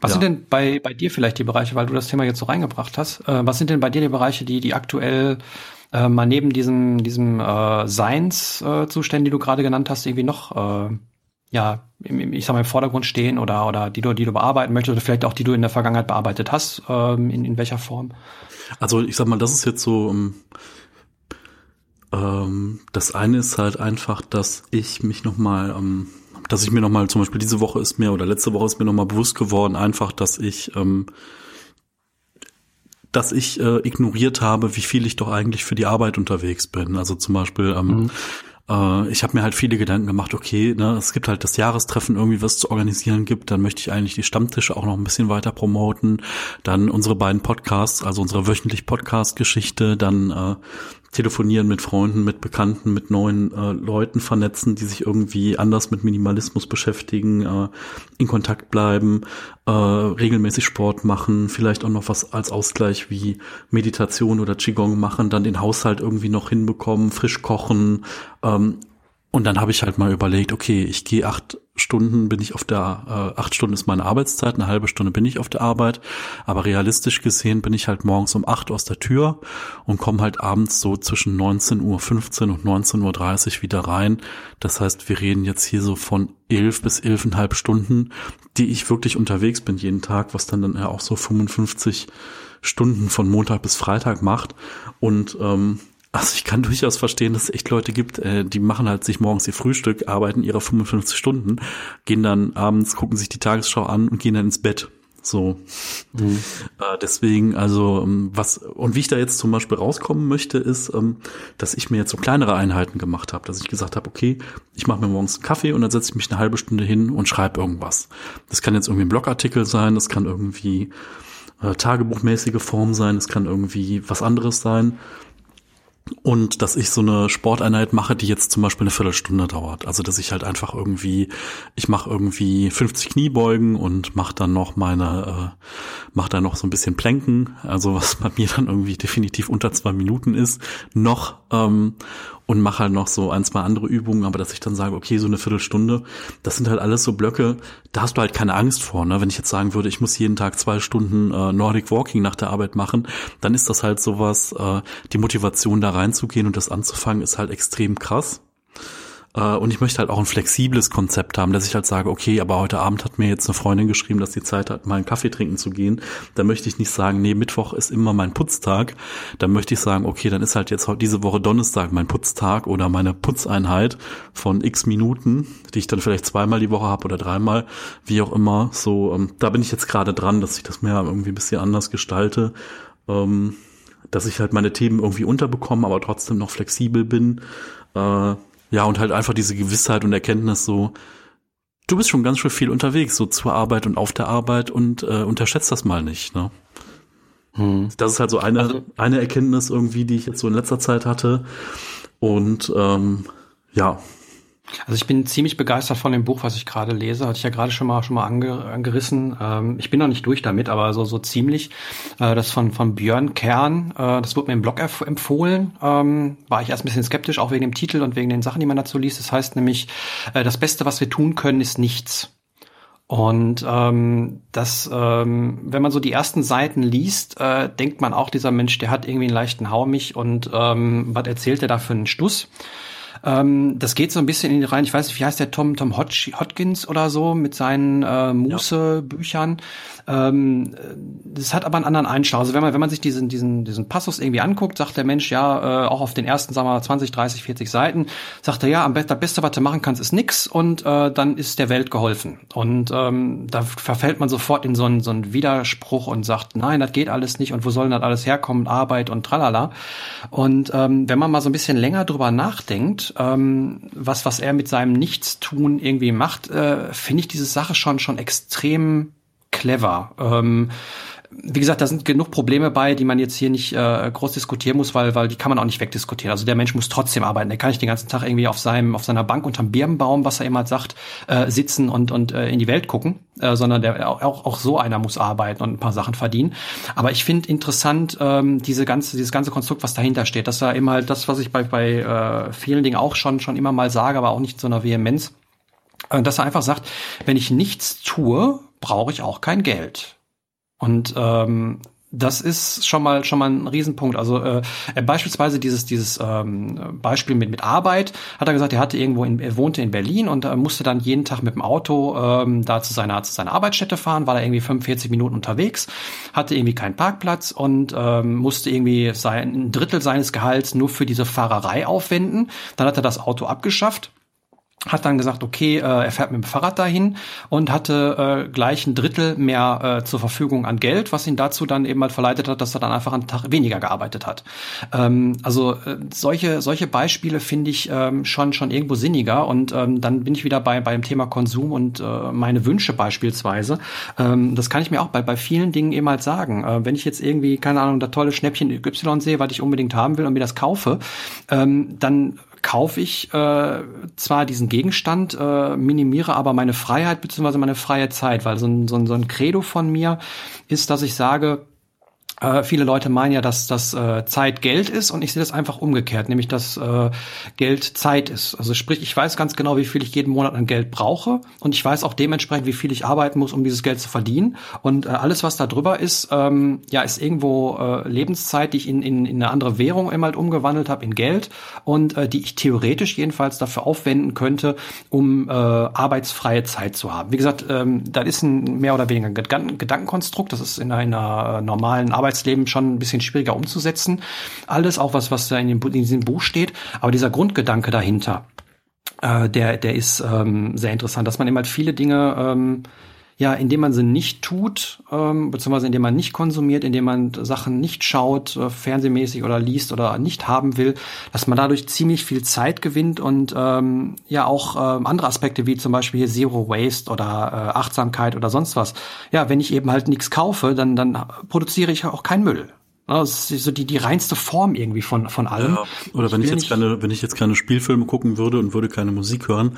was ja. sind denn bei, bei dir vielleicht die Bereiche, weil du das Thema jetzt so reingebracht hast, äh, was sind denn bei dir die Bereiche, die, die aktuell äh, mal neben diesem, diesem äh, Seinszuständen, äh, die du gerade genannt hast, irgendwie noch äh, ja, im, ich sag mal, im Vordergrund stehen oder, oder die du, die du bearbeiten möchtest oder vielleicht auch die du in der Vergangenheit bearbeitet hast, ähm, in, in welcher Form? Also ich sag mal, das ist jetzt so, ähm, ähm das eine ist halt einfach, dass ich mich nochmal, ähm, dass ich mir nochmal, zum Beispiel diese Woche ist mir oder letzte Woche ist mir nochmal bewusst geworden, einfach, dass ich ähm, dass ich äh, ignoriert habe, wie viel ich doch eigentlich für die Arbeit unterwegs bin. Also zum Beispiel ähm, mhm. äh, ich habe mir halt viele Gedanken gemacht, okay, ne, es gibt halt das Jahrestreffen irgendwie, was zu organisieren gibt, dann möchte ich eigentlich die Stammtische auch noch ein bisschen weiter promoten, dann unsere beiden Podcasts, also unsere wöchentlich Podcast-Geschichte, dann äh, telefonieren mit Freunden, mit Bekannten, mit neuen äh, Leuten vernetzen, die sich irgendwie anders mit Minimalismus beschäftigen, äh, in Kontakt bleiben, äh, regelmäßig Sport machen, vielleicht auch noch was als Ausgleich wie Meditation oder Qigong machen, dann den Haushalt irgendwie noch hinbekommen, frisch kochen, ähm, und dann habe ich halt mal überlegt, okay, ich gehe acht Stunden, bin ich auf der, äh, acht Stunden ist meine Arbeitszeit, eine halbe Stunde bin ich auf der Arbeit, aber realistisch gesehen bin ich halt morgens um acht aus der Tür und komme halt abends so zwischen 19.15 Uhr und 19.30 Uhr wieder rein. Das heißt, wir reden jetzt hier so von elf bis elfeinhalb Stunden, die ich wirklich unterwegs bin jeden Tag, was dann dann ja auch so 55 Stunden von Montag bis Freitag macht. Und ähm, also ich kann durchaus verstehen, dass es echt Leute gibt, äh, die machen halt sich morgens ihr Frühstück, arbeiten ihre 55 Stunden, gehen dann abends, gucken sich die Tagesschau an und gehen dann ins Bett. So. Mhm. Äh, deswegen, also, ähm, was, und wie ich da jetzt zum Beispiel rauskommen möchte, ist, ähm, dass ich mir jetzt so kleinere Einheiten gemacht habe, dass ich gesagt habe, okay, ich mache mir morgens einen Kaffee und dann setze ich mich eine halbe Stunde hin und schreibe irgendwas. Das kann jetzt irgendwie ein Blogartikel sein, das kann irgendwie äh, tagebuchmäßige Form sein, das kann irgendwie was anderes sein und dass ich so eine Sporteinheit mache, die jetzt zum Beispiel eine Viertelstunde dauert. Also dass ich halt einfach irgendwie, ich mache irgendwie 50 Kniebeugen und mache dann noch meine, äh, mache dann noch so ein bisschen Plänken, also was bei mir dann irgendwie definitiv unter zwei Minuten ist, noch ähm, und mache halt noch so ein, zwei andere Übungen, aber dass ich dann sage, okay, so eine Viertelstunde, das sind halt alles so Blöcke, da hast du halt keine Angst vor. Ne? Wenn ich jetzt sagen würde, ich muss jeden Tag zwei Stunden äh, Nordic Walking nach der Arbeit machen, dann ist das halt sowas, äh, die Motivation da reinzugehen und das anzufangen, ist halt extrem krass. Äh, und ich möchte halt auch ein flexibles Konzept haben, dass ich halt sage, okay, aber heute Abend hat mir jetzt eine Freundin geschrieben, dass die Zeit hat, mal einen Kaffee trinken zu gehen. Da möchte ich nicht sagen, nee, Mittwoch ist immer mein Putztag. Dann möchte ich sagen, okay, dann ist halt jetzt diese Woche Donnerstag mein Putztag oder meine Putzeinheit von x Minuten, die ich dann vielleicht zweimal die Woche habe oder dreimal, wie auch immer. So, ähm, da bin ich jetzt gerade dran, dass ich das mehr irgendwie ein bisschen anders gestalte. Ähm, dass ich halt meine Themen irgendwie unterbekomme, aber trotzdem noch flexibel bin. Äh, ja, und halt einfach diese Gewissheit und Erkenntnis so, du bist schon ganz schön viel unterwegs, so zur Arbeit und auf der Arbeit und äh, unterschätzt das mal nicht, ne? Hm. Das ist halt so eine, also, eine Erkenntnis irgendwie, die ich jetzt so in letzter Zeit hatte. Und ähm, ja, also ich bin ziemlich begeistert von dem Buch, was ich gerade lese. Hatte ich ja gerade schon mal schon mal ange, angerissen. Ähm, ich bin noch nicht durch damit, aber so so ziemlich. Äh, das von von Björn Kern. Äh, das wurde mir im Blog empfohlen. Ähm, war ich erst ein bisschen skeptisch, auch wegen dem Titel und wegen den Sachen, die man dazu liest. Das heißt nämlich, äh, das Beste, was wir tun können, ist nichts. Und ähm, das, ähm, wenn man so die ersten Seiten liest, äh, denkt man auch, dieser Mensch, der hat irgendwie einen leichten Haumich und ähm, was erzählt er da für einen Stuss? Ähm, das geht so ein bisschen in die rein. Ich weiß nicht, wie heißt der Tom Tom Hodg, Hodgins oder so mit seinen äh, Muße-Büchern. Ähm, das hat aber einen anderen Einschlag. Also wenn man, wenn man sich diesen, diesen, diesen Passus irgendwie anguckt, sagt der Mensch ja, äh, auch auf den ersten, sagen wir mal, 20, 30, 40 Seiten, sagt er ja, am besten, das Beste, was du machen kannst, ist nix und äh, dann ist der Welt geholfen. Und ähm, da verfällt man sofort in so einen, so einen Widerspruch und sagt, nein, das geht alles nicht und wo soll denn das alles herkommen, Arbeit und tralala. Und ähm, wenn man mal so ein bisschen länger drüber nachdenkt, ähm, was, was er mit seinem Nichtstun irgendwie macht, äh, finde ich diese Sache schon, schon extrem clever. Ähm, wie gesagt, da sind genug Probleme bei, die man jetzt hier nicht äh, groß diskutieren muss, weil, weil die kann man auch nicht wegdiskutieren. Also der Mensch muss trotzdem arbeiten. Der kann nicht den ganzen Tag irgendwie auf seinem, auf seiner Bank unterm Birnbaum, was er immer sagt, äh, sitzen und, und äh, in die Welt gucken, äh, sondern der auch, auch so einer muss arbeiten und ein paar Sachen verdienen. Aber ich finde interessant ähm, diese ganze, dieses ganze Konstrukt, was dahinter steht. Das war immer das, was ich bei, bei äh, vielen Dingen auch schon, schon immer mal sage, aber auch nicht in so einer Vehemenz. Äh, dass er einfach sagt, wenn ich nichts tue, brauche ich auch kein Geld. Und ähm, das ist schon mal schon mal ein Riesenpunkt. Also äh, beispielsweise dieses dieses ähm, Beispiel mit mit Arbeit hat er gesagt, er hatte irgendwo in, er wohnte in Berlin und äh, musste dann jeden Tag mit dem Auto ähm, da zu seiner zu seiner Arbeitsstätte fahren, war er irgendwie 45 Minuten unterwegs, hatte irgendwie keinen Parkplatz und ähm, musste irgendwie sein ein Drittel seines Gehalts nur für diese Fahrerei aufwenden. Dann hat er das Auto abgeschafft hat dann gesagt, okay, äh, er fährt mit dem Fahrrad dahin und hatte äh, gleich ein Drittel mehr äh, zur Verfügung an Geld, was ihn dazu dann eben halt verleitet hat, dass er dann einfach einen Tag weniger gearbeitet hat. Ähm, also äh, solche solche Beispiele finde ich ähm, schon schon irgendwo sinniger und ähm, dann bin ich wieder bei beim Thema Konsum und äh, meine Wünsche beispielsweise. Ähm, das kann ich mir auch bei bei vielen Dingen eben halt sagen. Äh, wenn ich jetzt irgendwie keine Ahnung, da tolle Schnäppchen Y sehe, was ich unbedingt haben will und mir das kaufe, ähm, dann kaufe ich äh, zwar diesen Gegenstand, äh, minimiere aber meine Freiheit bzw. meine freie Zeit, weil so ein, so, ein, so ein Credo von mir ist, dass ich sage, äh, viele Leute meinen ja, dass das äh, Zeit Geld ist und ich sehe das einfach umgekehrt, nämlich dass äh, Geld Zeit ist. Also sprich, ich weiß ganz genau, wie viel ich jeden Monat an Geld brauche und ich weiß auch dementsprechend, wie viel ich arbeiten muss, um dieses Geld zu verdienen. Und äh, alles, was da drüber ist, ähm, ja, ist irgendwo äh, Lebenszeit, die ich in, in, in eine andere Währung immer halt umgewandelt habe in Geld und äh, die ich theoretisch jedenfalls dafür aufwenden könnte, um äh, arbeitsfreie Zeit zu haben. Wie gesagt, ähm, das ist ein mehr oder weniger Gedankenkonstrukt. Das ist in einer äh, normalen Arbeit Arbeitsleben schon ein bisschen schwieriger umzusetzen. Alles, auch was, was da in, dem, in diesem Buch steht. Aber dieser Grundgedanke dahinter, äh, der, der ist ähm, sehr interessant, dass man eben halt viele Dinge, ähm, ja, indem man sie nicht tut, ähm, beziehungsweise indem man nicht konsumiert, indem man Sachen nicht schaut, äh, fernsehmäßig oder liest oder nicht haben will, dass man dadurch ziemlich viel Zeit gewinnt und ähm, ja auch äh, andere Aspekte wie zum Beispiel Zero Waste oder äh, Achtsamkeit oder sonst was. Ja, wenn ich eben halt nichts kaufe, dann, dann produziere ich auch keinen Müll. Das ist so die, die reinste Form irgendwie von, von allem. Ja, oder wenn ich, ich jetzt keine, wenn ich jetzt keine Spielfilme gucken würde und würde keine Musik hören,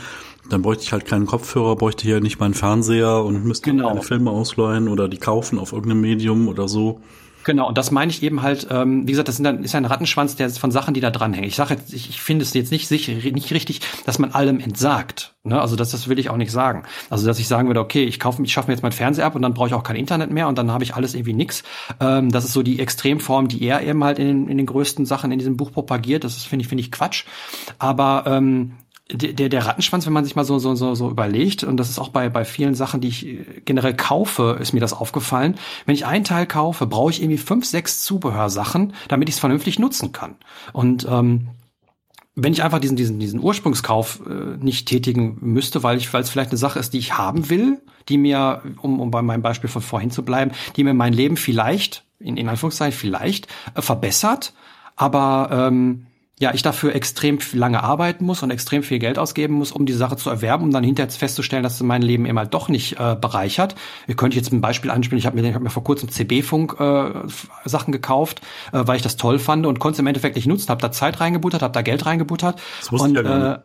dann bräuchte ich halt keinen Kopfhörer, bräuchte hier nicht meinen Fernseher und müsste genau. keine Filme ausleihen oder die kaufen auf irgendeinem Medium oder so. Genau, und das meine ich eben halt, ähm, wie gesagt, das dann, ist ein Rattenschwanz der von Sachen, die da dranhängen. Ich sage jetzt, ich, ich finde es jetzt nicht sicher, nicht richtig, dass man allem entsagt. Ne? Also das, das will ich auch nicht sagen. Also dass ich sagen würde, okay, ich kaufe, ich schaffe mir jetzt mein Fernseher ab und dann brauche ich auch kein Internet mehr und dann habe ich alles irgendwie nix. Ähm, das ist so die Extremform, die er eben halt in den, in den größten Sachen in diesem Buch propagiert. Das finde ich, finde ich Quatsch. Aber ähm, der, der Rattenschwanz, wenn man sich mal so, so, so, so überlegt, und das ist auch bei, bei vielen Sachen, die ich äh, generell kaufe, ist mir das aufgefallen. Wenn ich einen Teil kaufe, brauche ich irgendwie fünf, sechs Zubehörsachen, damit ich es vernünftig nutzen kann. Und ähm, wenn ich einfach diesen, diesen, diesen Ursprungskauf äh, nicht tätigen müsste, weil ich, weil es vielleicht eine Sache ist, die ich haben will, die mir, um, um bei meinem Beispiel von vorhin zu bleiben, die mir mein Leben vielleicht, in, in Anführungszeichen vielleicht, äh, verbessert, aber ähm, ja, ich dafür extrem lange arbeiten muss und extrem viel Geld ausgeben muss, um die Sache zu erwerben, um dann hinterher festzustellen, dass mein Leben immer doch nicht äh, bereichert. Ihr könnt jetzt ein Beispiel anspielen. Ich habe mir, ich hab mir vor kurzem CB-Funk äh, Sachen gekauft, äh, weil ich das toll fand und konnte es im Endeffekt nicht nutzen. Habe da Zeit reingebuttert, habe da Geld reingebuttert. Das und, ich ja äh,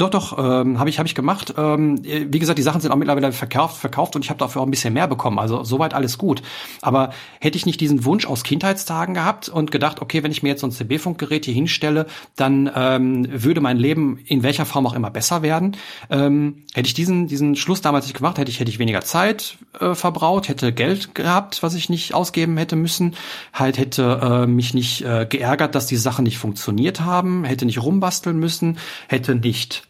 doch, doch, ähm, habe ich, hab ich gemacht. Ähm, wie gesagt, die Sachen sind auch mittlerweile verkauft, verkauft und ich habe dafür auch ein bisschen mehr bekommen. Also soweit alles gut. Aber hätte ich nicht diesen Wunsch aus Kindheitstagen gehabt und gedacht, okay, wenn ich mir jetzt so ein CB-Funkgerät hier hinstelle, dann ähm, würde mein Leben in welcher Form auch immer besser werden. Ähm, hätte ich diesen, diesen Schluss damals nicht gemacht, hätte ich, hätte ich weniger Zeit äh, verbraucht, hätte Geld gehabt, was ich nicht ausgeben hätte müssen, halt hätte äh, mich nicht äh, geärgert, dass die Sachen nicht funktioniert haben, hätte nicht rumbasteln müssen, hätte nicht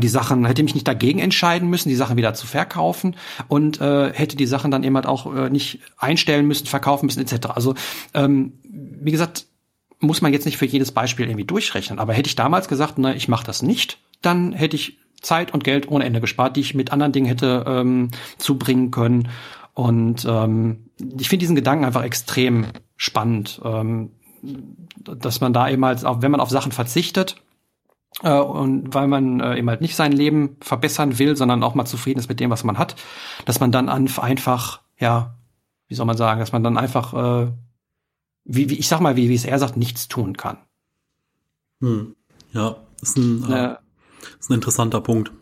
die Sachen, hätte mich nicht dagegen entscheiden müssen, die Sachen wieder zu verkaufen und äh, hätte die Sachen dann eben halt auch äh, nicht einstellen müssen, verkaufen müssen, etc. Also ähm, wie gesagt, muss man jetzt nicht für jedes Beispiel irgendwie durchrechnen. Aber hätte ich damals gesagt, ne, ich mache das nicht, dann hätte ich Zeit und Geld ohne Ende gespart, die ich mit anderen Dingen hätte ähm, zubringen können. Und ähm, ich finde diesen Gedanken einfach extrem spannend, ähm, dass man da eben halt, auch wenn man auf Sachen verzichtet, äh, und weil man äh, eben halt nicht sein Leben verbessern will, sondern auch mal zufrieden ist mit dem, was man hat, dass man dann einfach ja wie soll man sagen, dass man dann einfach, äh, wie, wie ich sag mal, wie, wie es er sagt, nichts tun kann. Hm. Ja, ist ein, äh, ist ein interessanter Punkt.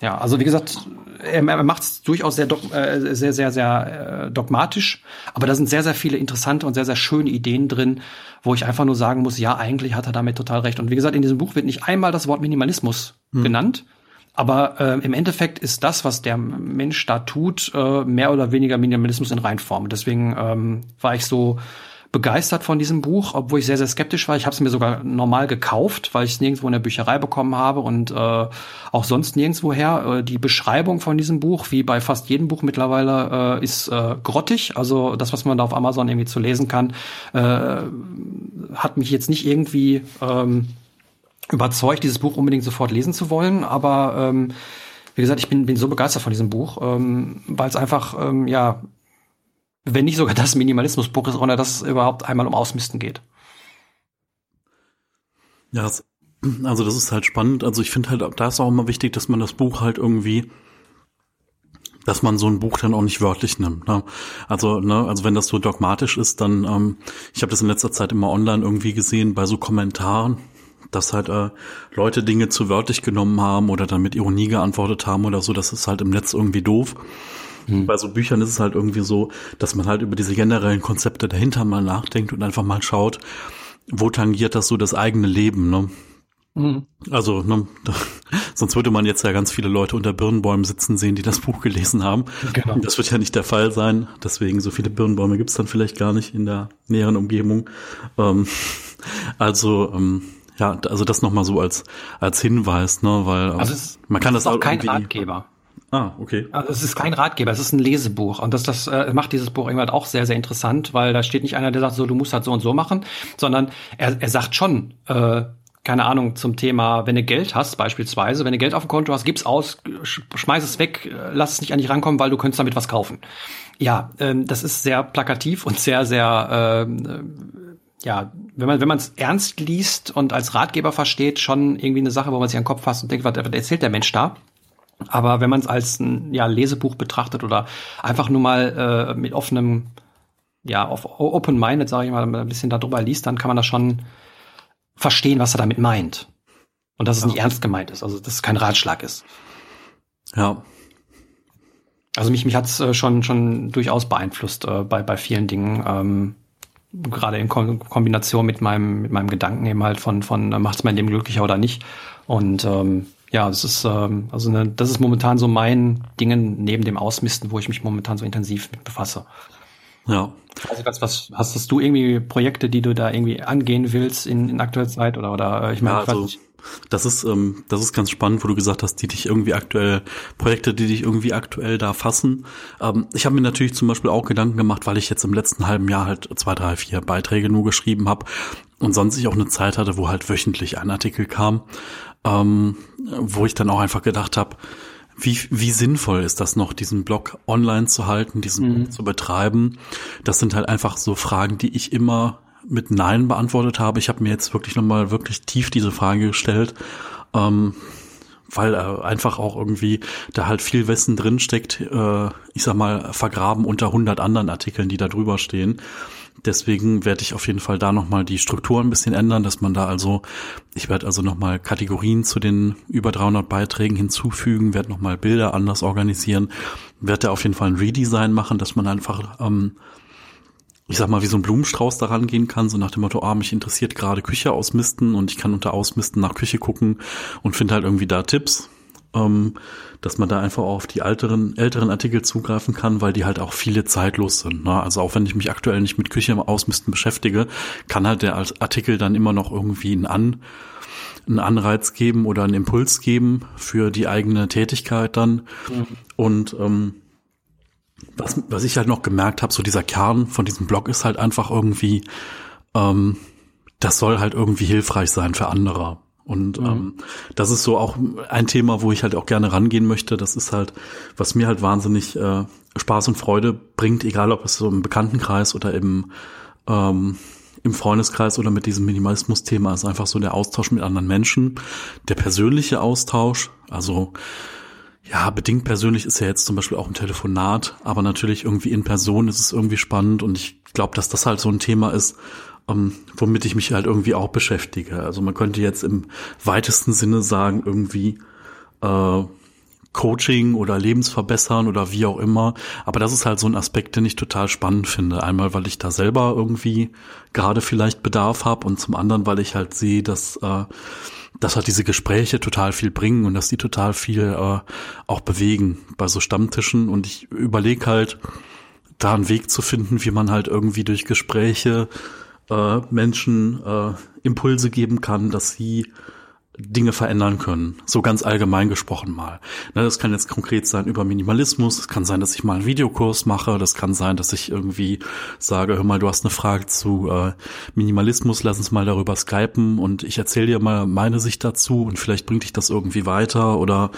Ja, also wie gesagt, er, er macht es durchaus sehr, äh, sehr, sehr, sehr äh, dogmatisch, aber da sind sehr, sehr viele interessante und sehr, sehr schöne Ideen drin, wo ich einfach nur sagen muss, ja, eigentlich hat er damit total recht. Und wie gesagt, in diesem Buch wird nicht einmal das Wort Minimalismus hm. genannt, aber äh, im Endeffekt ist das, was der Mensch da tut, äh, mehr oder weniger Minimalismus in Reinform. Deswegen ähm, war ich so begeistert von diesem Buch, obwohl ich sehr, sehr skeptisch war. Ich habe es mir sogar normal gekauft, weil ich es nirgendwo in der Bücherei bekommen habe und äh, auch sonst nirgendwo her. Äh, die Beschreibung von diesem Buch, wie bei fast jedem Buch mittlerweile, äh, ist äh, grottig. Also das, was man da auf Amazon irgendwie zu lesen kann, äh, hat mich jetzt nicht irgendwie ähm, überzeugt, dieses Buch unbedingt sofort lesen zu wollen. Aber ähm, wie gesagt, ich bin, bin so begeistert von diesem Buch, ähm, weil es einfach ähm, ja wenn nicht sogar das Minimalismusbuch ist, ohne dass es überhaupt einmal um Ausmisten geht. Ja, also das ist halt spannend. Also ich finde halt, da ist auch immer wichtig, dass man das Buch halt irgendwie, dass man so ein Buch dann auch nicht wörtlich nimmt. Ne? Also, ne, also wenn das so dogmatisch ist, dann, ähm, ich habe das in letzter Zeit immer online irgendwie gesehen bei so Kommentaren, dass halt äh, Leute Dinge zu wörtlich genommen haben oder dann mit Ironie geantwortet haben oder so. Das ist halt im Netz irgendwie doof. Mhm. Bei so Büchern ist es halt irgendwie so, dass man halt über diese generellen Konzepte dahinter mal nachdenkt und einfach mal schaut, wo tangiert das so das eigene Leben, ne? Mhm. Also, ne, da, sonst würde man jetzt ja ganz viele Leute unter Birnbäumen sitzen sehen, die das Buch gelesen haben. Genau. Das wird ja nicht der Fall sein. Deswegen, so viele Birnbäume gibt's dann vielleicht gar nicht in der näheren Umgebung. Ähm, also, ähm, ja, also das nochmal so als, als Hinweis, ne, weil also man kann das auch kein Ratgeber. Ah, okay. Also es ist kein Ratgeber, es ist ein Lesebuch. Und das, das äh, macht dieses Buch irgendwann auch sehr, sehr interessant, weil da steht nicht einer, der sagt, so, du musst halt so und so machen, sondern er, er sagt schon, äh, keine Ahnung, zum Thema, wenn du Geld hast, beispielsweise, wenn du Geld auf dem Konto hast, gib's aus, schmeiß es weg, lass es nicht an dich rankommen, weil du könntest damit was kaufen. Ja, ähm, das ist sehr plakativ und sehr, sehr, äh, ja, wenn man wenn man es ernst liest und als Ratgeber versteht, schon irgendwie eine Sache, wo man sich an den Kopf fasst und denkt, was, was erzählt der Mensch da? Aber wenn man es als ein ja, Lesebuch betrachtet oder einfach nur mal äh, mit offenem, ja, auf open-minded, sage ich mal, ein bisschen darüber liest, dann kann man das schon verstehen, was er damit meint. Und dass es ja. nicht ernst gemeint ist, also dass es kein Ratschlag ist. Ja. Also mich, mich hat es äh, schon, schon durchaus beeinflusst äh, bei, bei vielen Dingen. Ähm, gerade in Ko Kombination mit meinem, mit meinem Gedanken eben halt von, von äh, macht es mein Leben glücklicher oder nicht. Und ähm, ja, das ist ähm, also ne, das ist momentan so mein Dingen neben dem Ausmisten, wo ich mich momentan so intensiv mit befasse. Ja. Also was, was hast du irgendwie Projekte, die du da irgendwie angehen willst in, in aktueller Zeit oder oder äh, ich meine, ja, also, das ist ähm, das ist ganz spannend, wo du gesagt hast, die dich irgendwie aktuell Projekte, die dich irgendwie aktuell da fassen. Ähm, ich habe mir natürlich zum Beispiel auch Gedanken gemacht, weil ich jetzt im letzten halben Jahr halt zwei, drei, vier Beiträge nur geschrieben habe und sonst ich auch eine Zeit hatte, wo halt wöchentlich ein Artikel kam ähm, wo ich dann auch einfach gedacht habe, wie, wie sinnvoll ist das noch, diesen Blog online zu halten, diesen mhm. Blog zu betreiben? Das sind halt einfach so Fragen, die ich immer mit Nein beantwortet habe. Ich habe mir jetzt wirklich nochmal wirklich tief diese Frage gestellt, ähm, weil äh, einfach auch irgendwie da halt viel Wissen drinsteckt, äh, ich sag mal, vergraben unter hundert anderen Artikeln, die da drüber stehen. Deswegen werde ich auf jeden Fall da nochmal die Struktur ein bisschen ändern, dass man da also, ich werde also nochmal Kategorien zu den über 300 Beiträgen hinzufügen, werde nochmal Bilder anders organisieren, werde da auf jeden Fall ein Redesign machen, dass man einfach, ähm, ich sag mal, wie so ein Blumenstrauß daran gehen kann, so nach dem Motto, ah, mich interessiert gerade Küche ausmisten und ich kann unter Ausmisten nach Küche gucken und finde halt irgendwie da Tipps. Ähm, dass man da einfach auch auf die älteren, älteren Artikel zugreifen kann, weil die halt auch viele zeitlos sind. Ne? Also auch wenn ich mich aktuell nicht mit Küche ausmisten beschäftige, kann halt der Artikel dann immer noch irgendwie einen, An, einen Anreiz geben oder einen Impuls geben für die eigene Tätigkeit dann. Mhm. Und ähm, was, was ich halt noch gemerkt habe, so dieser Kern von diesem Blog ist halt einfach irgendwie, ähm, das soll halt irgendwie hilfreich sein für andere. Und mhm. ähm, das ist so auch ein Thema, wo ich halt auch gerne rangehen möchte. Das ist halt, was mir halt wahnsinnig äh, Spaß und Freude bringt, egal ob es so im Bekanntenkreis oder im, ähm, im Freundeskreis oder mit diesem Minimalismus-Thema, ist einfach so der Austausch mit anderen Menschen, der persönliche Austausch. Also Ja, bedingt persönlich ist ja jetzt zum Beispiel auch ein Telefonat, aber natürlich irgendwie in Person ist es irgendwie spannend und ich glaube, dass das halt so ein Thema ist, ähm, womit ich mich halt irgendwie auch beschäftige. Also man könnte jetzt im weitesten Sinne sagen, irgendwie äh, Coaching oder Lebensverbessern oder wie auch immer. Aber das ist halt so ein Aspekt, den ich total spannend finde. Einmal, weil ich da selber irgendwie gerade vielleicht Bedarf habe und zum anderen, weil ich halt sehe, dass, äh, dass halt diese Gespräche total viel bringen und dass die total viel äh, auch bewegen bei so Stammtischen. Und ich überlege halt, da einen Weg zu finden, wie man halt irgendwie durch Gespräche äh, Menschen äh, Impulse geben kann, dass sie Dinge verändern können. So ganz allgemein gesprochen mal. Ne, das kann jetzt konkret sein über Minimalismus. Es kann sein, dass ich mal einen Videokurs mache. Das kann sein, dass ich irgendwie sage, hör mal, du hast eine Frage zu äh, Minimalismus. Lass uns mal darüber skypen und ich erzähle dir mal meine Sicht dazu und vielleicht bringt dich das irgendwie weiter oder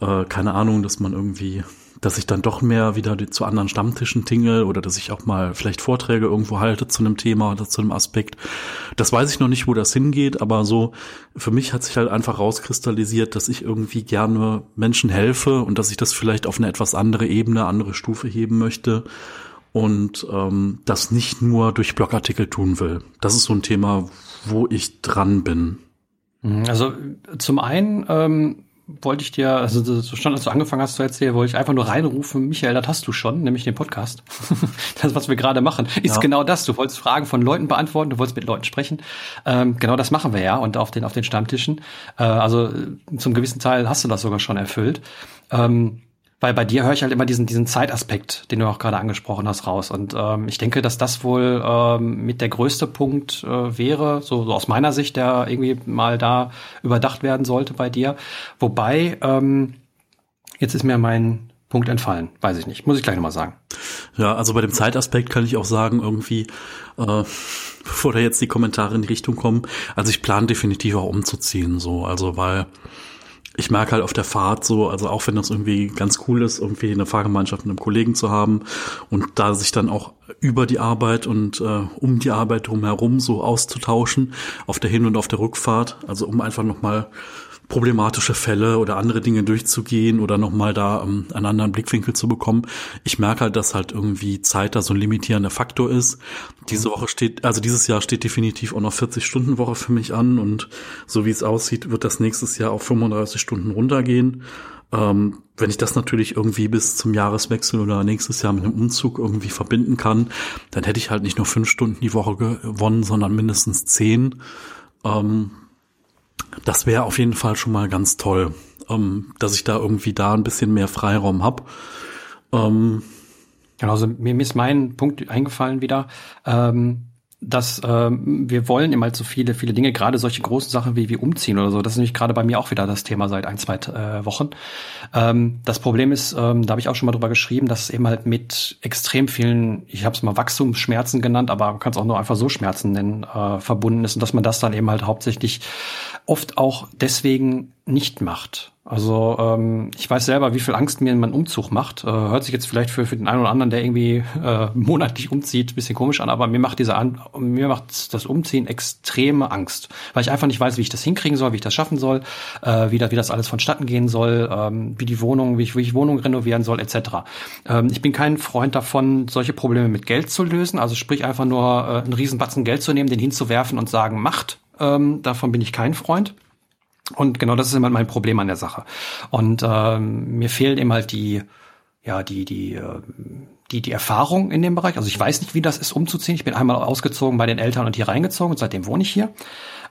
äh, keine Ahnung, dass man irgendwie dass ich dann doch mehr wieder zu anderen Stammtischen tingle oder dass ich auch mal vielleicht Vorträge irgendwo halte zu einem Thema oder zu einem Aspekt. Das weiß ich noch nicht, wo das hingeht, aber so für mich hat sich halt einfach rauskristallisiert, dass ich irgendwie gerne Menschen helfe und dass ich das vielleicht auf eine etwas andere Ebene, andere Stufe heben möchte und ähm, das nicht nur durch Blogartikel tun will. Das ist so ein Thema, wo ich dran bin. Also zum einen ähm, wollte ich dir, also so stand, als du angefangen hast zu erzählen, wollte ich einfach nur reinrufen, Michael, das hast du schon, nämlich den Podcast. das, was wir gerade machen, ist ja. genau das. Du wolltest Fragen von Leuten beantworten, du wolltest mit Leuten sprechen. Ähm, genau das machen wir ja und auf den, auf den Stammtischen. Äh, also zum gewissen Teil hast du das sogar schon erfüllt. Ähm, weil bei dir höre ich halt immer diesen, diesen Zeitaspekt, den du auch gerade angesprochen hast, raus. Und ähm, ich denke, dass das wohl ähm, mit der größte Punkt äh, wäre, so, so aus meiner Sicht, der irgendwie mal da überdacht werden sollte bei dir. Wobei, ähm, jetzt ist mir mein Punkt entfallen. Weiß ich nicht. Muss ich gleich nochmal sagen. Ja, also bei dem Zeitaspekt kann ich auch sagen, irgendwie, äh, bevor da jetzt die Kommentare in die Richtung kommen, also ich plane definitiv auch umzuziehen, so, also weil ich merke halt auf der Fahrt so, also auch wenn das irgendwie ganz cool ist, irgendwie eine Fahrgemeinschaft mit einem Kollegen zu haben und da sich dann auch über die Arbeit und äh, um die Arbeit drumherum so auszutauschen, auf der Hin- und auf der Rückfahrt, also um einfach nochmal problematische Fälle oder andere Dinge durchzugehen oder nochmal da um, einen anderen Blickwinkel zu bekommen. Ich merke halt, dass halt irgendwie Zeit da so ein limitierender Faktor ist. Diese Woche steht, also dieses Jahr steht definitiv auch noch 40 Stunden Woche für mich an und so wie es aussieht, wird das nächstes Jahr auf 35 Stunden runtergehen. Ähm, wenn ich das natürlich irgendwie bis zum Jahreswechsel oder nächstes Jahr mit einem Umzug irgendwie verbinden kann, dann hätte ich halt nicht nur fünf Stunden die Woche gewonnen, sondern mindestens zehn. Ähm, das wäre auf jeden Fall schon mal ganz toll, ähm, dass ich da irgendwie da ein bisschen mehr Freiraum habe. Ähm, genau, also mir, ist mein Punkt eingefallen wieder. Ähm, dass ähm, wir wollen immer halt so viele, viele Dinge, gerade solche großen Sachen wie, wie umziehen oder so. Das ist nämlich gerade bei mir auch wieder das Thema seit ein, zwei äh, Wochen. Ähm, das Problem ist, ähm, da habe ich auch schon mal drüber geschrieben, dass es eben halt mit extrem vielen, ich habe es mal Wachstumsschmerzen genannt, aber man kann es auch nur einfach so Schmerzen nennen, äh, verbunden ist und dass man das dann eben halt hauptsächlich oft auch deswegen nicht macht. Also ähm, ich weiß selber, wie viel Angst mir mein Umzug macht. Äh, hört sich jetzt vielleicht für, für den einen oder anderen, der irgendwie äh, monatlich umzieht, bisschen komisch an, aber mir macht diese an mir macht das Umziehen extreme Angst, weil ich einfach nicht weiß, wie ich das hinkriegen soll, wie ich das schaffen soll, äh, wie, da, wie das alles vonstatten gehen soll, ähm, wie die Wohnung, wie ich, wie ich Wohnung renovieren soll, etc. Ähm, ich bin kein Freund davon, solche Probleme mit Geld zu lösen. Also sprich einfach nur äh, einen Riesenbatzen Geld zu nehmen, den hinzuwerfen und sagen, macht. Ähm, davon bin ich kein Freund. Und genau das ist immer mein Problem an der Sache. Und ähm, mir fehlt eben halt die, ja, die, die, äh, die, die Erfahrung in dem Bereich. Also ich weiß nicht, wie das ist, umzuziehen. Ich bin einmal ausgezogen bei den Eltern und hier reingezogen und seitdem wohne ich hier.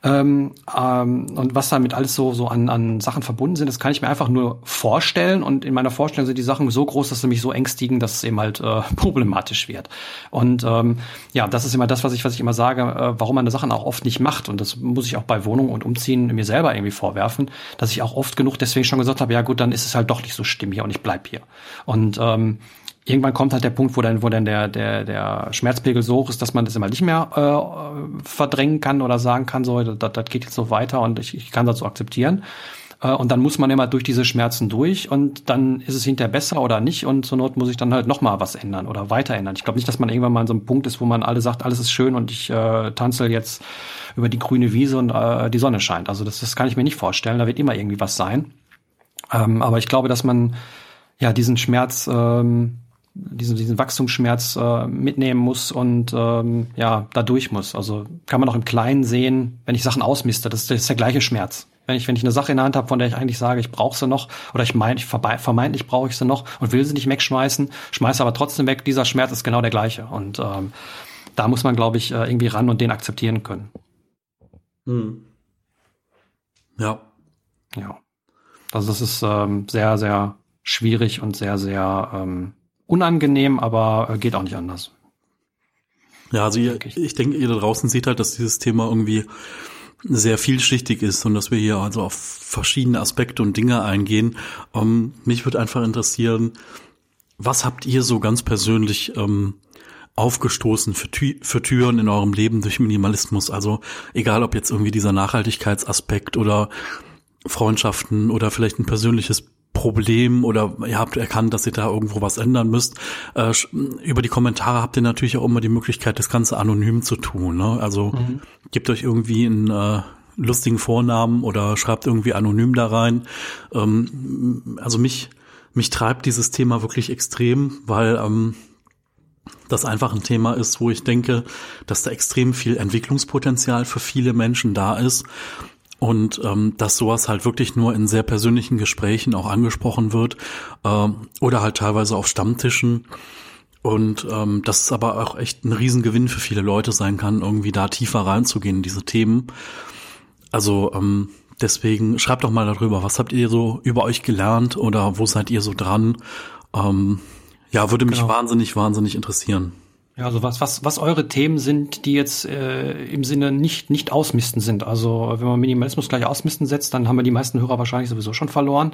Ähm, ähm, und was damit alles so, so an, an Sachen verbunden sind, das kann ich mir einfach nur vorstellen. Und in meiner Vorstellung sind die Sachen so groß, dass sie mich so ängstigen, dass es eben halt äh, problematisch wird. Und ähm, ja, das ist immer das, was ich, was ich immer sage, äh, warum man Sachen auch oft nicht macht. Und das muss ich auch bei Wohnungen und Umziehen mir selber irgendwie vorwerfen, dass ich auch oft genug deswegen schon gesagt habe, ja gut, dann ist es halt doch nicht so stimmig und ich bleib hier. Und ähm, irgendwann kommt halt der Punkt, wo dann, wo dann der, der, der Schmerzpegel so hoch ist, dass man das immer nicht mehr äh, verdrängen kann oder sagen kann, so, das, das geht jetzt so weiter und ich, ich kann das so akzeptieren. Äh, und dann muss man immer durch diese Schmerzen durch und dann ist es hinterher besser oder nicht und zur Not muss ich dann halt noch mal was ändern oder weiter ändern. Ich glaube nicht, dass man irgendwann mal an so einem Punkt ist, wo man alle sagt, alles ist schön und ich äh, tanze jetzt über die grüne Wiese und äh, die Sonne scheint. Also das, das kann ich mir nicht vorstellen. Da wird immer irgendwie was sein. Ähm, aber ich glaube, dass man ja diesen Schmerz, ähm, diesen, diesen Wachstumsschmerz äh, mitnehmen muss und ähm, ja, da durch muss. Also kann man auch im Kleinen sehen, wenn ich Sachen ausmiste, das, das ist der gleiche Schmerz. Wenn ich, wenn ich eine Sache in der Hand habe, von der ich eigentlich sage, ich brauche sie noch, oder ich meine, ich vermeintlich brauche ich sie noch und will sie nicht wegschmeißen, schmeiße aber trotzdem weg, dieser Schmerz ist genau der gleiche. Und ähm, da muss man, glaube ich, äh, irgendwie ran und den akzeptieren können. Hm. Ja. Ja. Also das ist ähm, sehr, sehr schwierig und sehr, sehr ähm, unangenehm, aber äh, geht auch nicht anders. Ja, also ihr, ich denke, ihr da draußen seht halt, dass dieses Thema irgendwie sehr vielschichtig ist und dass wir hier also auf verschiedene Aspekte und Dinge eingehen. Um, ähm, mich würde einfach interessieren, was habt ihr so ganz persönlich ähm, aufgestoßen für, Tü für Türen in eurem Leben durch Minimalismus? Also egal, ob jetzt irgendwie dieser Nachhaltigkeitsaspekt oder Freundschaften oder vielleicht ein persönliches Problem oder ihr habt erkannt, dass ihr da irgendwo was ändern müsst. Äh, über die Kommentare habt ihr natürlich auch immer die Möglichkeit, das Ganze anonym zu tun. Ne? Also mhm. gebt euch irgendwie einen äh, lustigen Vornamen oder schreibt irgendwie anonym da rein. Ähm, also mich, mich treibt dieses Thema wirklich extrem, weil ähm, das einfach ein Thema ist, wo ich denke, dass da extrem viel Entwicklungspotenzial für viele Menschen da ist und ähm, dass sowas halt wirklich nur in sehr persönlichen Gesprächen auch angesprochen wird äh, oder halt teilweise auf Stammtischen und ähm, dass es aber auch echt ein Riesengewinn für viele Leute sein kann, irgendwie da tiefer reinzugehen in diese Themen. Also ähm, deswegen schreibt doch mal darüber, was habt ihr so über euch gelernt oder wo seid ihr so dran? Ähm, ja, würde mich genau. wahnsinnig, wahnsinnig interessieren. Ja, also was, was, was eure Themen sind, die jetzt äh, im Sinne nicht, nicht ausmisten sind. Also wenn man Minimalismus gleich ausmisten setzt, dann haben wir die meisten Hörer wahrscheinlich sowieso schon verloren.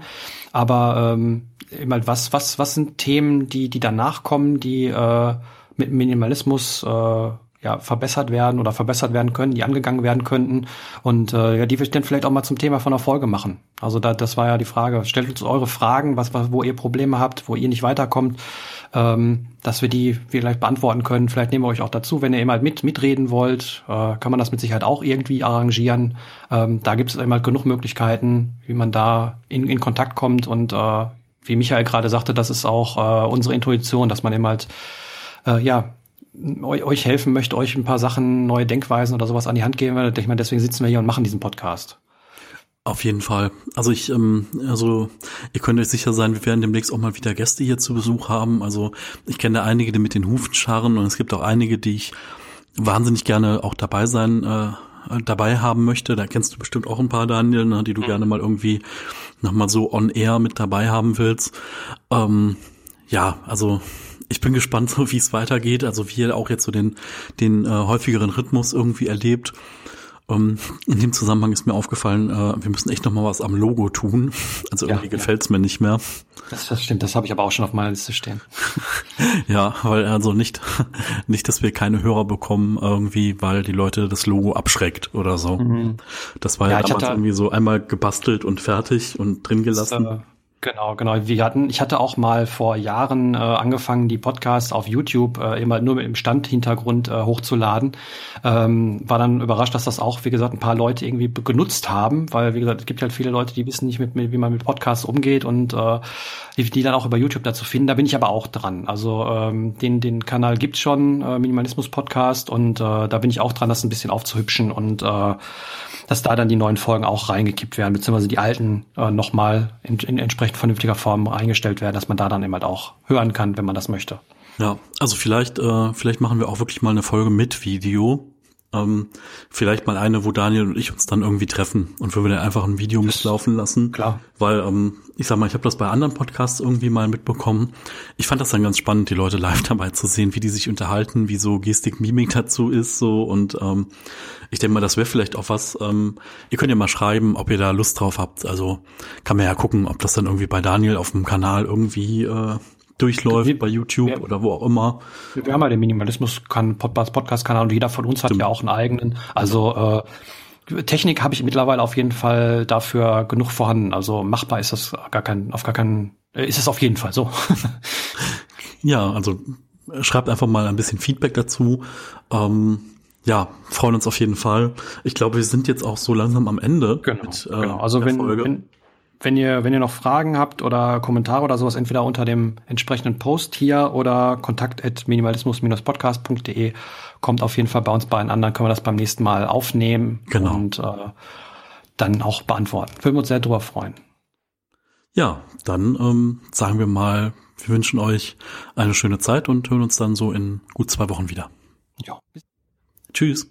Aber ähm, immer was, was, was sind Themen, die, die danach kommen, die äh, mit Minimalismus äh, ja, verbessert werden oder verbessert werden können, die angegangen werden könnten und äh, ja, die wir dann vielleicht auch mal zum Thema von der Folge machen. Also da, das war ja die Frage. Stellt uns eure Fragen, was, was wo ihr Probleme habt, wo ihr nicht weiterkommt, ähm, dass wir die vielleicht beantworten können. Vielleicht nehmen wir euch auch dazu, wenn ihr immer mit mitreden wollt, äh, kann man das mit Sicherheit auch irgendwie arrangieren. Ähm, da gibt es immer genug Möglichkeiten, wie man da in, in Kontakt kommt und äh, wie Michael gerade sagte, das ist auch äh, unsere Intuition, dass man eben halt äh, ja euch helfen möchte, euch ein paar Sachen, neue Denkweisen oder sowas an die Hand geben will. Ich meine, deswegen sitzen wir hier und machen diesen Podcast. Auf jeden Fall. Also ich, ähm, also ihr könnt euch sicher sein, wir werden demnächst auch mal wieder Gäste hier zu Besuch haben. Also ich kenne einige, die mit den Hufen scharren und es gibt auch einige, die ich wahnsinnig gerne auch dabei sein, äh, dabei haben möchte. Da kennst du bestimmt auch ein paar, Daniel, ne, die du mhm. gerne mal irgendwie nochmal so on air mit dabei haben willst. Ähm, ja, also ich bin gespannt, so wie es weitergeht, also wie ihr auch jetzt so den, den äh, häufigeren Rhythmus irgendwie erlebt. Ähm, in dem Zusammenhang ist mir aufgefallen, äh, wir müssen echt noch mal was am Logo tun. Also irgendwie ja, gefällt's ja. mir nicht mehr. Das, das stimmt, das habe ich aber auch schon auf meiner Liste stehen. ja, weil also nicht, nicht, dass wir keine Hörer bekommen irgendwie, weil die Leute das Logo abschreckt oder so. Mhm. Das war ja, ja damals irgendwie so einmal gebastelt und fertig und drin gelassen. Das, äh, Genau, genau. Wir hatten, ich hatte auch mal vor Jahren äh, angefangen, die Podcasts auf YouTube äh, immer nur mit dem Standhintergrund äh, hochzuladen. Ähm, war dann überrascht, dass das auch, wie gesagt, ein paar Leute irgendwie genutzt haben, weil, wie gesagt, es gibt halt viele Leute, die wissen nicht, mit, mit, wie man mit Podcasts umgeht und äh, die, die dann auch über YouTube dazu finden. Da bin ich aber auch dran. Also ähm, den, den Kanal gibt's schon, äh, Minimalismus Podcast, und äh, da bin ich auch dran, das ein bisschen aufzuhübschen und äh, dass da dann die neuen Folgen auch reingekippt werden, beziehungsweise die alten äh, nochmal in, in entsprechend vernünftiger Form eingestellt werden, dass man da dann eben halt auch hören kann, wenn man das möchte. Ja, also vielleicht, äh, vielleicht machen wir auch wirklich mal eine Folge mit Video, ähm, vielleicht mal eine, wo Daniel und ich uns dann irgendwie treffen und wir dann einfach ein Video mitlaufen lassen. Klar. Weil, ähm, ich sag mal, ich habe das bei anderen Podcasts irgendwie mal mitbekommen. Ich fand das dann ganz spannend, die Leute live dabei zu sehen, wie die sich unterhalten, wie so Gestik, Mimik dazu ist, so und ähm, ich denke mal, das wäre vielleicht auch was. Ähm, ihr könnt ja mal schreiben, ob ihr da Lust drauf habt. Also kann man ja gucken, ob das dann irgendwie bei Daniel auf dem Kanal irgendwie äh, durchläuft wir, bei YouTube wir, oder wo auch immer. Wir haben ja den Minimalismus-Podcast-Kanal und jeder von uns hat Stimmt. ja auch einen eigenen. Also äh, Technik habe ich mittlerweile auf jeden Fall dafür genug vorhanden. Also machbar ist das gar kein, auf gar keinen, äh, ist es auf jeden Fall so. ja, also schreibt einfach mal ein bisschen Feedback dazu. Ähm, ja, freuen uns auf jeden Fall. Ich glaube, wir sind jetzt auch so langsam am Ende. Genau. Mit, äh, genau. Also wenn, wenn, wenn ihr, wenn ihr noch Fragen habt oder Kommentare oder sowas, entweder unter dem entsprechenden Post hier oder kontakt at minimalismus-podcast.de kommt auf jeden Fall bei uns bei den anderen, können wir das beim nächsten Mal aufnehmen Genau. und äh, dann auch beantworten. Würden wir uns sehr drüber freuen. Ja, dann ähm, sagen wir mal, wir wünschen euch eine schöne Zeit und hören uns dann so in gut zwei Wochen wieder. Ja. Tschüss.